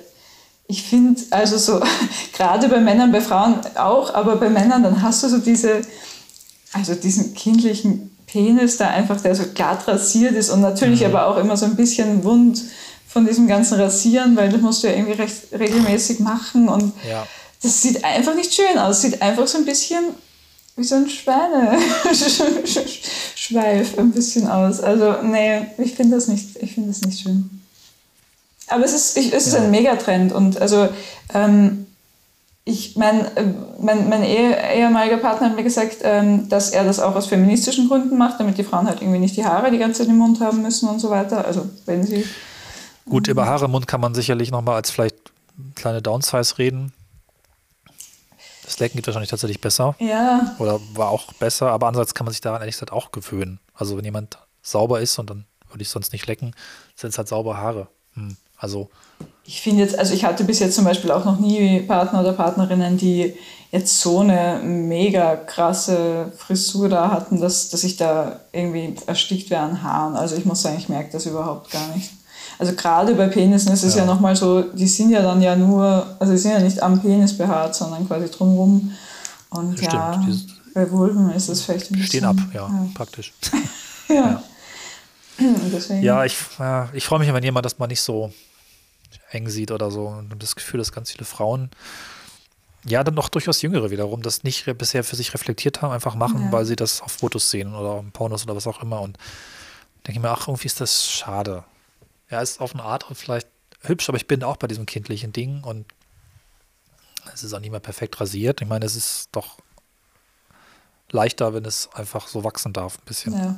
ich finde, also so, gerade bei Männern, bei Frauen auch, aber bei Männern, dann hast du so diese also diesen kindlichen Penis da einfach, der so glatt rasiert ist und natürlich mhm. aber auch immer so ein bisschen wund von diesem ganzen Rasieren, weil das musst du ja irgendwie recht regelmäßig machen und ja. das sieht einfach nicht schön aus. Sieht einfach so ein bisschen wie so ein Schweineschweif ein bisschen aus. Also nee, ich finde das nicht, ich finde das nicht schön. Aber es ist, ich, es ist ja. ein Megatrend und also ähm, ich mein, äh, mein, mein ehemaliger Partner hat mir gesagt, ähm, dass er das auch aus feministischen Gründen macht, damit die Frauen halt irgendwie nicht die Haare die ganze Zeit im Mund haben müssen und so weiter. Also wenn sie. Gut, über Haare im Mund kann man sicherlich nochmal als vielleicht kleine Downsize reden. Das Lecken geht wahrscheinlich tatsächlich besser. Ja. Oder war auch besser, aber andererseits kann man sich daran ehrlich gesagt auch gewöhnen. Also wenn jemand sauber ist und dann würde ich sonst nicht lecken, sind es halt saubere Haare. Hm. Also ich finde jetzt, also ich hatte bis jetzt zum Beispiel auch noch nie Partner oder Partnerinnen, die jetzt so eine mega krasse Frisur da hatten, dass, dass ich da irgendwie erstickt wäre an Haaren. Also ich muss sagen, ich merke das überhaupt gar nicht. Also gerade bei Penissen ist es ja, ja nochmal so, die sind ja dann ja nur, also die sind ja nicht am Penis behaart, sondern quasi drumherum. Und Stimmt, ja, bei Vulven ist es vielleicht ein bisschen... Stehen ab, ja, ja. praktisch. ja. Ja, ich, äh, ich freue mich, wenn jemand das mal nicht so eng sieht oder so. Und das Gefühl, dass ganz viele Frauen, ja, dann noch durchaus Jüngere wiederum, das nicht bisher für sich reflektiert haben, einfach machen, ja. weil sie das auf Fotos sehen oder auf Pornos oder was auch immer. Und denke ich mir, ach, irgendwie ist das schade. Ja, ist auf eine Art vielleicht hübsch, aber ich bin auch bei diesem kindlichen Ding und es ist auch nicht mehr perfekt rasiert. Ich meine, es ist doch leichter, wenn es einfach so wachsen darf, ein bisschen. Ja.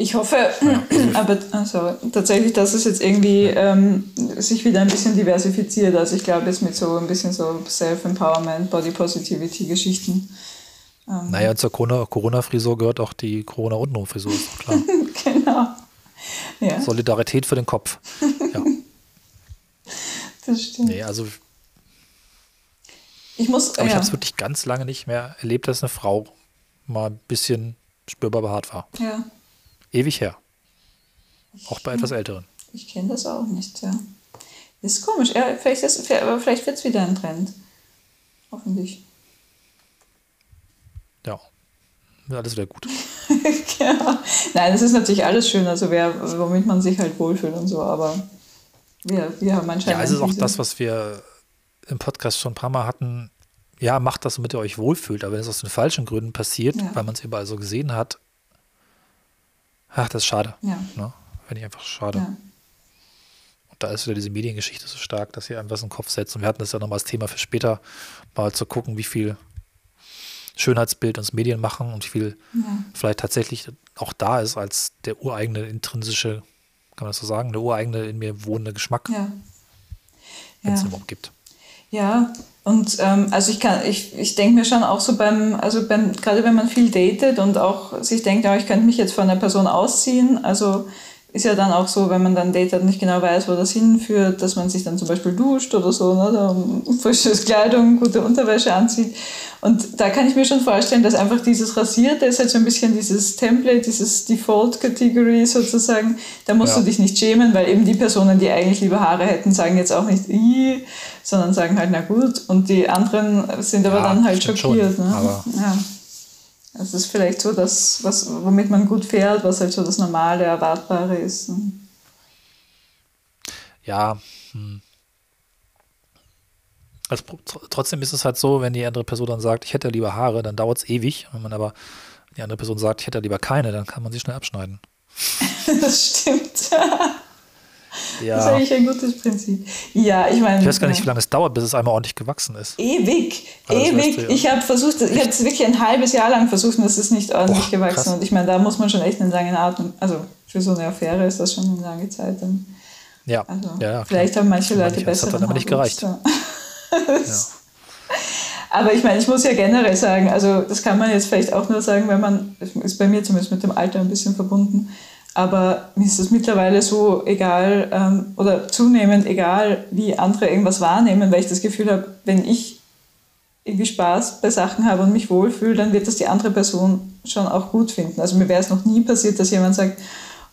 Ich hoffe, aber also, tatsächlich, dass es jetzt irgendwie ähm, sich wieder ein bisschen diversifiziert. Also ich glaube jetzt mit so ein bisschen so Self-Empowerment, Body Positivity-Geschichten. Ähm. Naja, zur Corona-Frisur gehört auch die Corona-Untenrum-Frisur, klar. genau. Ja. Solidarität für den Kopf. Ja. das stimmt. Nee, also ich muss. Aber ja. ich habe es wirklich ganz lange nicht mehr erlebt, dass eine Frau mal ein bisschen spürbar behaart war. Ja. Ewig her. Auch bei etwas Älteren. Ich kenne das auch nicht, ja. Ist komisch. Ja, vielleicht, vielleicht wird es wieder ein Trend. Hoffentlich. Ja. Alles wäre gut. ja. Nein, das ist natürlich alles schön, also wer, womit man sich halt wohlfühlt und so, aber wir, wir haben anscheinend. Ja, es ist auch das, was wir im Podcast schon ein paar Mal hatten. Ja, macht das, damit ihr euch wohlfühlt, aber wenn es aus den falschen Gründen passiert, ja. weil man es überall so gesehen hat, Ach, das ist schade. Ja. Ne? Finde ich einfach schade. Ja. Und da ist wieder diese Mediengeschichte so stark, dass sie einem was in den Kopf setzt. Und wir hatten das ja nochmal als Thema für später, mal zu gucken, wie viel Schönheitsbild uns Medien machen und wie viel ja. vielleicht tatsächlich auch da ist als der ureigene intrinsische, kann man das so sagen, der ureigene in mir wohnende Geschmack. Ja. wenn es überhaupt gibt. Ja, und ähm, also ich kann, ich, ich denke mir schon auch so beim, also beim, gerade wenn man viel datet und auch sich denkt, ja, ich könnte mich jetzt von einer Person ausziehen, also ist ja dann auch so, wenn man dann datet nicht genau weiß, wo das hinführt, dass man sich dann zum Beispiel duscht oder so, ne, frische Kleidung, gute Unterwäsche anzieht. Und da kann ich mir schon vorstellen, dass einfach dieses Rasierte ist halt so ein bisschen dieses Template, dieses Default-Category sozusagen. Da musst ja. du dich nicht schämen, weil eben die Personen, die eigentlich lieber Haare hätten, sagen jetzt auch nicht, Ih, sondern sagen halt, na gut. Und die anderen sind aber ja, dann halt schockiert. Schon, ne? ja. Es ist vielleicht so das, was, womit man gut fährt, was halt so das Normale, Erwartbare ist. Ja. Hm. Also, trotzdem ist es halt so, wenn die andere Person dann sagt, ich hätte lieber Haare, dann dauert es ewig. Wenn man aber die andere Person sagt, ich hätte lieber keine, dann kann man sie schnell abschneiden. das stimmt. Ja. Das ist eigentlich ein gutes Prinzip. Ja, ich meine. Ich weiß gar nicht, wie lange es dauert, bis es einmal ordentlich gewachsen ist. Ewig, also ewig. Ja. Ich habe versucht, ich habe es wirklich ein halbes Jahr lang versucht und es ist nicht ordentlich Boah, gewachsen. Krass. Und ich meine, da muss man schon echt einen langen Atem. Also für so eine Affäre ist das schon eine lange Zeit. Dann. Ja. Also, ja, vielleicht haben manche Leute nicht, besser. Das hat dann aber nicht gereicht. ja. Aber ich meine, ich muss ja generell sagen, also das kann man jetzt vielleicht auch nur sagen, wenn man, ist bei mir zumindest mit dem Alter ein bisschen verbunden, aber mir ist es mittlerweile so egal ähm, oder zunehmend egal, wie andere irgendwas wahrnehmen, weil ich das Gefühl habe, wenn ich irgendwie Spaß bei Sachen habe und mich wohlfühle, dann wird das die andere Person schon auch gut finden. Also mir wäre es noch nie passiert, dass jemand sagt,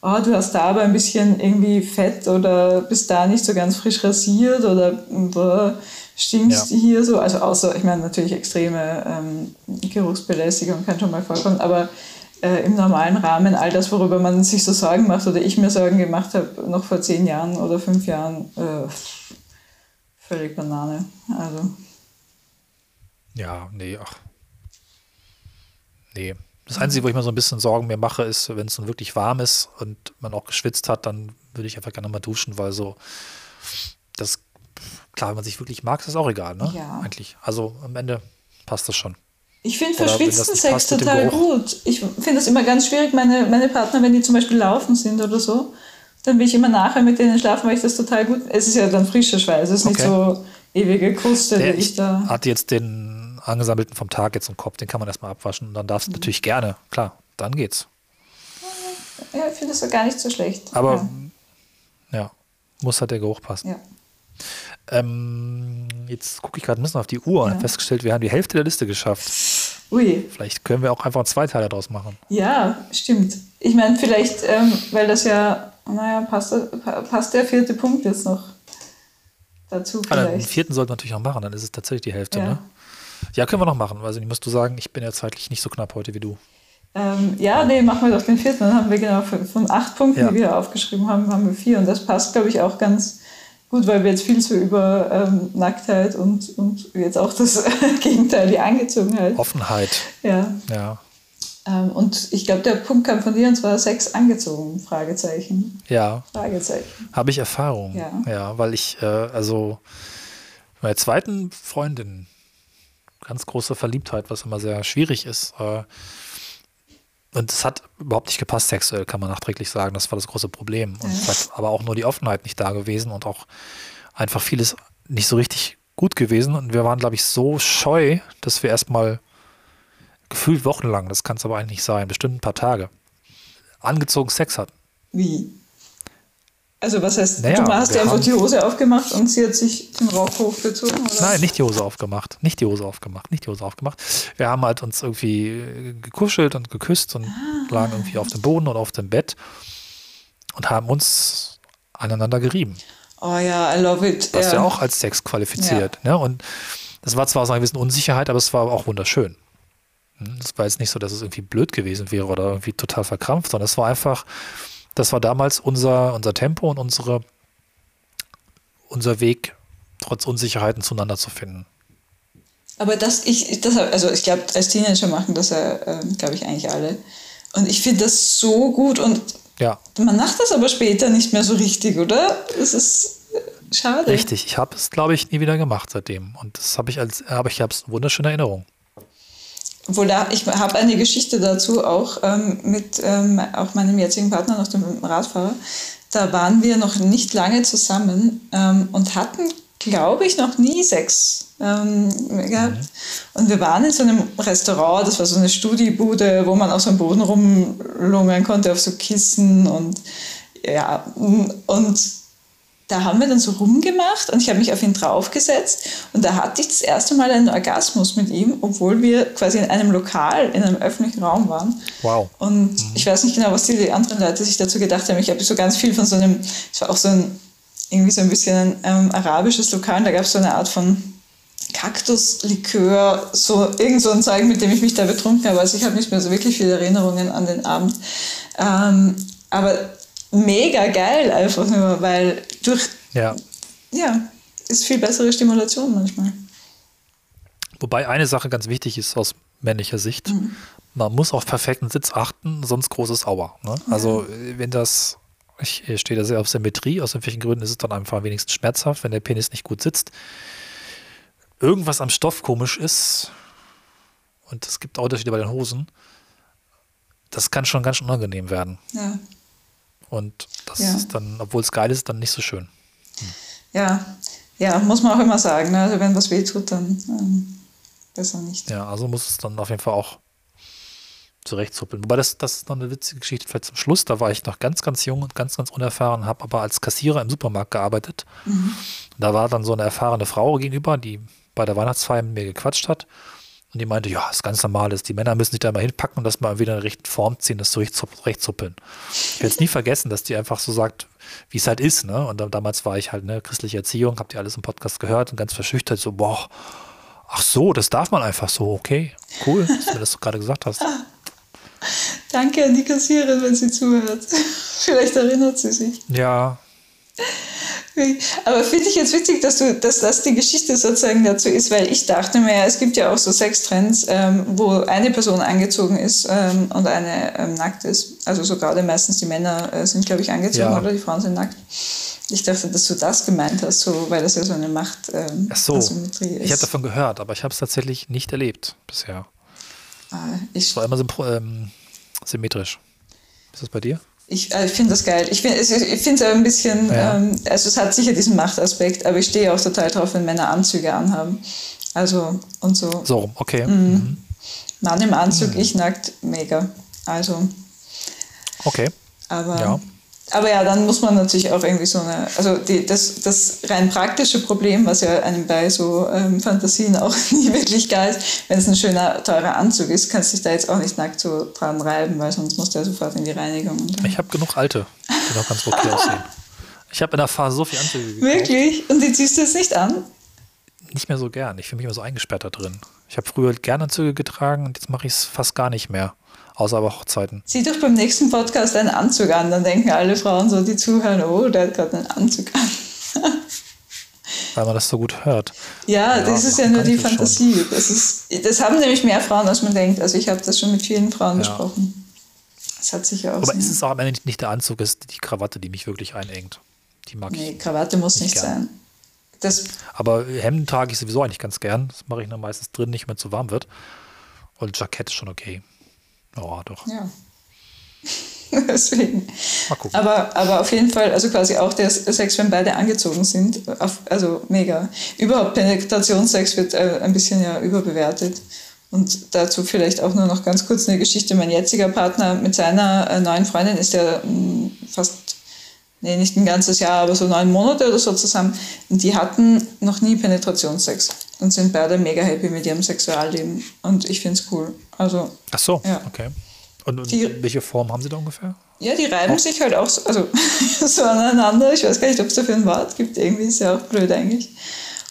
oh, du hast da aber ein bisschen irgendwie Fett oder bist da nicht so ganz frisch rasiert oder boah, stinkst ja. hier so. Also außer, ich meine, natürlich extreme ähm, Geruchsbelästigung kann schon mal vorkommen, aber äh, im normalen Rahmen all das, worüber man sich so Sorgen macht oder ich mir Sorgen gemacht habe, noch vor zehn Jahren oder fünf Jahren, äh, völlig Banane. Also. Ja, nee, ach. Nee. Das Einzige, wo ich mir so ein bisschen Sorgen mir mache, ist, wenn es dann wirklich warm ist und man auch geschwitzt hat, dann würde ich einfach gerne mal duschen, weil so, das, klar, wenn man sich wirklich mag, ist das auch egal, ne? Ja. Eigentlich. Also am Ende passt das schon. Ich finde verschwitzten Sex total gut. Ich finde es immer ganz schwierig, meine, meine Partner, wenn die zum Beispiel laufen sind oder so, dann will ich immer nachher mit denen schlafen, weil ich das total gut. Es ist ja dann frischer Schweiß, es ist okay. nicht so ewige Kruste, die ich da. Hat jetzt den angesammelten vom Tag jetzt im Kopf, den kann man erstmal abwaschen und dann darfst du mhm. natürlich gerne, klar, dann geht's. Ja, ich finde das gar nicht so schlecht. Aber ja, ja muss halt der Geruch passen. Ja. Ähm, jetzt gucke ich gerade ein bisschen auf die Uhr und habe festgestellt, wir haben die Hälfte der Liste geschafft. Ui. Vielleicht können wir auch einfach zwei Teile daraus machen. Ja, stimmt. Ich meine, vielleicht, ähm, weil das ja, naja, passt, passt der vierte Punkt jetzt noch dazu vielleicht. Ah, den vierten sollten wir natürlich auch machen, dann ist es tatsächlich die Hälfte, ja. ne? Ja, können wir noch machen. Also, musst du sagen, ich bin ja zeitlich nicht so knapp heute wie du. Ähm, ja, nee, machen wir doch den vierten. Dann haben wir genau von acht Punkten, ja. die wir aufgeschrieben haben, haben wir vier. Und das passt, glaube ich, auch ganz Gut, weil wir jetzt viel so über ähm, Nacktheit und, und jetzt auch das Gegenteil, die Angezogenheit. Offenheit. Ja. ja. Ähm, und ich glaube, der Punkt kam von dir und zwar Sex angezogen, Fragezeichen. Ja. Fragezeichen. Habe ich Erfahrung. Ja. Ja, weil ich, äh, also meine zweiten Freundin, ganz große Verliebtheit, was immer sehr schwierig ist. Äh, und es hat überhaupt nicht gepasst sexuell, kann man nachträglich sagen. Das war das große Problem. Und es hat aber auch nur die Offenheit nicht da gewesen und auch einfach vieles nicht so richtig gut gewesen. Und wir waren, glaube ich, so scheu, dass wir erstmal gefühlt wochenlang, das kann es aber eigentlich nicht sein, bestimmt ein paar Tage, angezogen Sex hatten. Wie? Also was heißt, naja, du hast dir einfach die Hose aufgemacht und sie hat sich den Rauch hochgezogen? Oder? Nein, nicht die Hose aufgemacht. Nicht die Hose aufgemacht. Nicht die Hose aufgemacht. Wir haben halt uns irgendwie gekuschelt und geküsst und ah. lagen irgendwie auf dem Boden oder auf dem Bett und haben uns aneinander gerieben. Oh ja, I love it. Was ja, ja auch als Sex qualifiziert. Ja. Ne? Und das war zwar so ein bisschen Unsicherheit, aber es war auch wunderschön. Hm, es war jetzt nicht so, dass es irgendwie blöd gewesen wäre oder irgendwie total verkrampft, sondern es war einfach das war damals unser, unser Tempo und unsere, unser Weg, trotz Unsicherheiten zueinander zu finden. Aber das, ich, das, also ich glaube, als Teenager machen das ja, äh, glaube ich, eigentlich alle. Und ich finde das so gut und ja. man macht das aber später nicht mehr so richtig, oder? Es ist äh, schade. Richtig, ich habe es, glaube ich, nie wieder gemacht seitdem. Und das habe ich als, aber ich habe es wunderschöne Erinnerung. Obwohl da, ich habe eine Geschichte dazu auch ähm, mit ähm, auch meinem jetzigen Partner, noch dem Radfahrer. Da waren wir noch nicht lange zusammen ähm, und hatten glaube ich, noch nie Sex ähm, gehabt. Mhm. Und wir waren in so einem Restaurant, das war so eine Studiebude, wo man auf so einem Boden rumlungern konnte, auf so Kissen und ja, und da haben wir dann so rumgemacht und ich habe mich auf ihn draufgesetzt und da hatte ich das erste Mal einen Orgasmus mit ihm, obwohl wir quasi in einem Lokal, in einem öffentlichen Raum waren. Wow. Und mhm. ich weiß nicht genau, was die anderen Leute sich dazu gedacht haben. Ich habe so ganz viel von so einem, es war auch so ein, irgendwie so ein bisschen ein ähm, arabisches Lokal, da gab es so eine Art von Kaktuslikör, so irgend so ein Zeug, mit dem ich mich da betrunken habe. Also ich habe nicht mehr so wirklich viele Erinnerungen an den Abend. Ähm, aber mega geil einfach nur, weil durch, ja, ja ist viel bessere Stimulation manchmal. Wobei eine Sache ganz wichtig ist aus männlicher Sicht. Mhm. Man muss auf perfekten Sitz achten, sonst großes Aua. Ne? Also wenn das, ich stehe da sehr auf Symmetrie, aus welchen Gründen ist es dann einfach wenigstens schmerzhaft, wenn der Penis nicht gut sitzt. Irgendwas am Stoff komisch ist, und es gibt auch Unterschiede bei den Hosen, das kann schon ganz unangenehm werden. Ja. Und das ja. ist dann, obwohl es geil ist, dann nicht so schön. Hm. Ja, ja, muss man auch immer sagen. Ne? Also wenn was weh tut, dann ähm, besser nicht. Ja, also muss es dann auf jeden Fall auch zurechtzuppeln. Wobei das, das ist noch eine witzige Geschichte vielleicht zum Schluss. Da war ich noch ganz, ganz jung und ganz, ganz unerfahren, habe aber als Kassierer im Supermarkt gearbeitet. Mhm. Da war dann so eine erfahrene Frau gegenüber, die bei der Weihnachtsfeier mit mir gequatscht hat. Und die meinte, ja, das ist ganz normal ist. Die Männer müssen sich da mal hinpacken und das mal wieder in die richtige Form ziehen, das so. Ich werde es nie vergessen, dass die einfach so sagt, wie es halt ist. Ne? Und dann, damals war ich halt ne, christliche Erziehung, habt ihr alles im Podcast gehört und ganz verschüchtert, so, boah, ach so, das darf man einfach so, okay, cool, dass du mir das gerade gesagt hast. Danke an die Kassiererin, wenn sie zuhört. Vielleicht erinnert sie sich. Ja, aber finde ich jetzt witzig, dass, du, dass das die Geschichte sozusagen dazu ist, weil ich dachte mir, es gibt ja auch so Sextrends, ähm, wo eine Person angezogen ist ähm, und eine ähm, nackt ist. Also so gerade meistens die Männer äh, sind, glaube ich, angezogen ja. oder die Frauen sind nackt. Ich dachte, dass du das gemeint hast, so, weil das ja so eine Macht ähm, Ach so. ist. Ich habe davon gehört, aber ich habe es tatsächlich nicht erlebt bisher. Ah, ich es war immer ähm, symmetrisch. Ist das bei dir? Ich, äh, ich finde das geil. Ich finde es ein bisschen, ja. ähm, also es hat sicher diesen Machtaspekt, aber ich stehe auch total drauf, wenn Männer Anzüge anhaben. Also und so. So, okay. Mhm. Mhm. Mann im Anzug, mhm. ich nackt, mega. Also. Okay. Aber ja. Aber ja, dann muss man natürlich auch irgendwie so eine, also die, das, das rein praktische Problem, was ja einem bei so ähm, Fantasien auch nie wirklich geil ist, wenn es ein schöner, teurer Anzug ist, kannst du dich da jetzt auch nicht nackt so dran reiben, weil sonst musst du ja sofort in die Reinigung. ich habe genug alte, die noch ganz okay aussehen. Ich habe in der Phase so viel Anzüge gekauft. Wirklich? Und die ziehst du jetzt nicht an? Nicht mehr so gern. Ich fühle mich immer so eingesperrt da drin. Ich habe früher gerne Anzüge getragen und jetzt mache ich es fast gar nicht mehr außer bei Hochzeiten. Zieh doch beim nächsten Podcast einen Anzug an, dann denken alle Frauen so, die zuhören, oh, der hat gerade einen Anzug an. Weil man das so gut hört. Ja, ja das ist ja nur die Fantasie. Das, ist, das haben nämlich mehr Frauen, als man denkt. Also ich habe das schon mit vielen Frauen ja. besprochen. Das hat sich ja auch. Aber ist es auch am Ende nicht der Anzug, es ist die Krawatte, die mich wirklich einengt. Die mag nee, ich. Krawatte muss nicht, nicht sein. Das Aber Hemden trage ich sowieso eigentlich ganz gern. Das mache ich dann meistens drin, nicht mehr zu warm wird. Und Jackett ist schon okay. Oh, doch. Ja. Deswegen. Mal gucken. Aber, aber auf jeden Fall, also quasi auch der Sex, wenn beide angezogen sind, also mega. Überhaupt Penetrationssex wird äh, ein bisschen ja überbewertet. Und dazu vielleicht auch nur noch ganz kurz eine Geschichte. Mein jetziger Partner mit seiner äh, neuen Freundin ist ja mh, fast, nee, nicht ein ganzes Jahr, aber so neun Monate oder so zusammen. Und die hatten noch nie Penetrationssex und sind beide mega happy mit ihrem Sexualleben. Und ich finde es cool. Also, Ach so, ja. okay. Und, und die, welche Form haben sie da ungefähr? Ja, die reiben auch? sich halt auch so, also, so aneinander. Ich weiß gar nicht, ob es dafür ein Wort gibt. Irgendwie ist ja auch blöd eigentlich.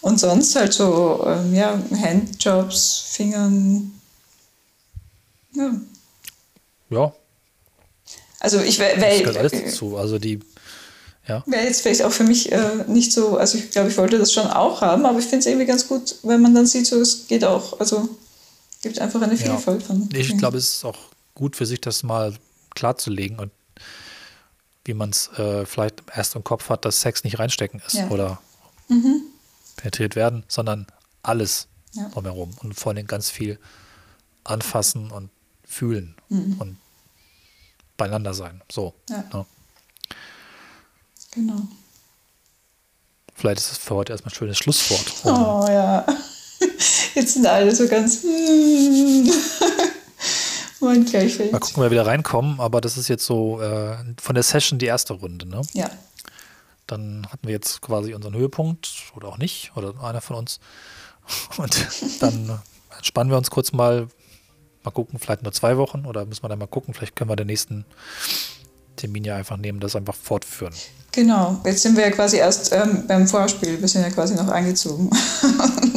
Und sonst halt so, ähm, ja, Handjobs, Fingern. Ja. Ja. Also ich weil, das gehört alles dazu. Also die ja. Wäre jetzt vielleicht auch für mich äh, nicht so, also ich glaube, ich wollte das schon auch haben, aber ich finde es irgendwie ganz gut, wenn man dann sieht, so es geht auch. Also gibt einfach eine Vielfalt ja. von. Ich glaube, es ist auch gut für sich, das mal klarzulegen und wie man es äh, vielleicht erst im Kopf hat, dass Sex nicht reinstecken ist ja. oder mhm. penetriert werden, sondern alles ja. drumherum und vor allem ganz viel anfassen und fühlen mhm. und beieinander sein. So. Ja. Ne? Genau. Vielleicht ist es für heute erstmal ein schönes Schlusswort. Oh ja. Jetzt sind alle so ganz. Gleich Mal gucken, wer wieder reinkommen, aber das ist jetzt so äh, von der Session die erste Runde, ne? Ja. Dann hatten wir jetzt quasi unseren Höhepunkt oder auch nicht, oder einer von uns. Und dann entspannen wir uns kurz mal, mal gucken, vielleicht nur zwei Wochen oder müssen wir dann mal gucken, vielleicht können wir den nächsten Termin ja einfach nehmen, das einfach fortführen. Genau, jetzt sind wir ja quasi erst ähm, beim Vorspiel, wir sind ja quasi noch eingezogen.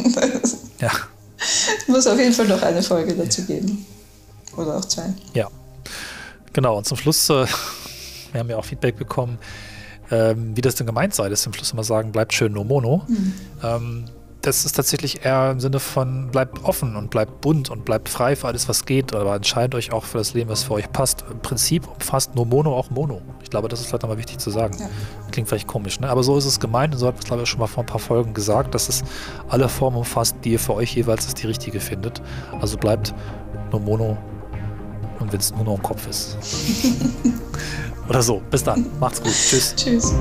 ja. Es muss auf jeden Fall noch eine Folge dazu geben. Oder auch zwei. Ja. Genau, und zum Schluss, äh, wir haben ja auch Feedback bekommen, ähm, wie das denn gemeint sei, dass wir am Schluss immer sagen, bleibt schön no mono. Mhm. Ähm, das ist tatsächlich eher im Sinne von bleibt offen und bleibt bunt und bleibt frei für alles, was geht, aber entscheidet euch auch für das Leben, was für euch passt. Im Prinzip umfasst nur Mono auch Mono. Ich glaube, das ist vielleicht nochmal wichtig zu sagen. Ja. Klingt vielleicht komisch, ne? aber so ist es gemeint und so hat es, glaube ich, schon mal vor ein paar Folgen gesagt, dass es alle Formen umfasst, die ihr für euch jeweils die richtige findet. Also bleibt nur Mono und wenn es nur noch im Kopf ist. Oder so. Bis dann. Macht's gut. Tschüss. Tschüss.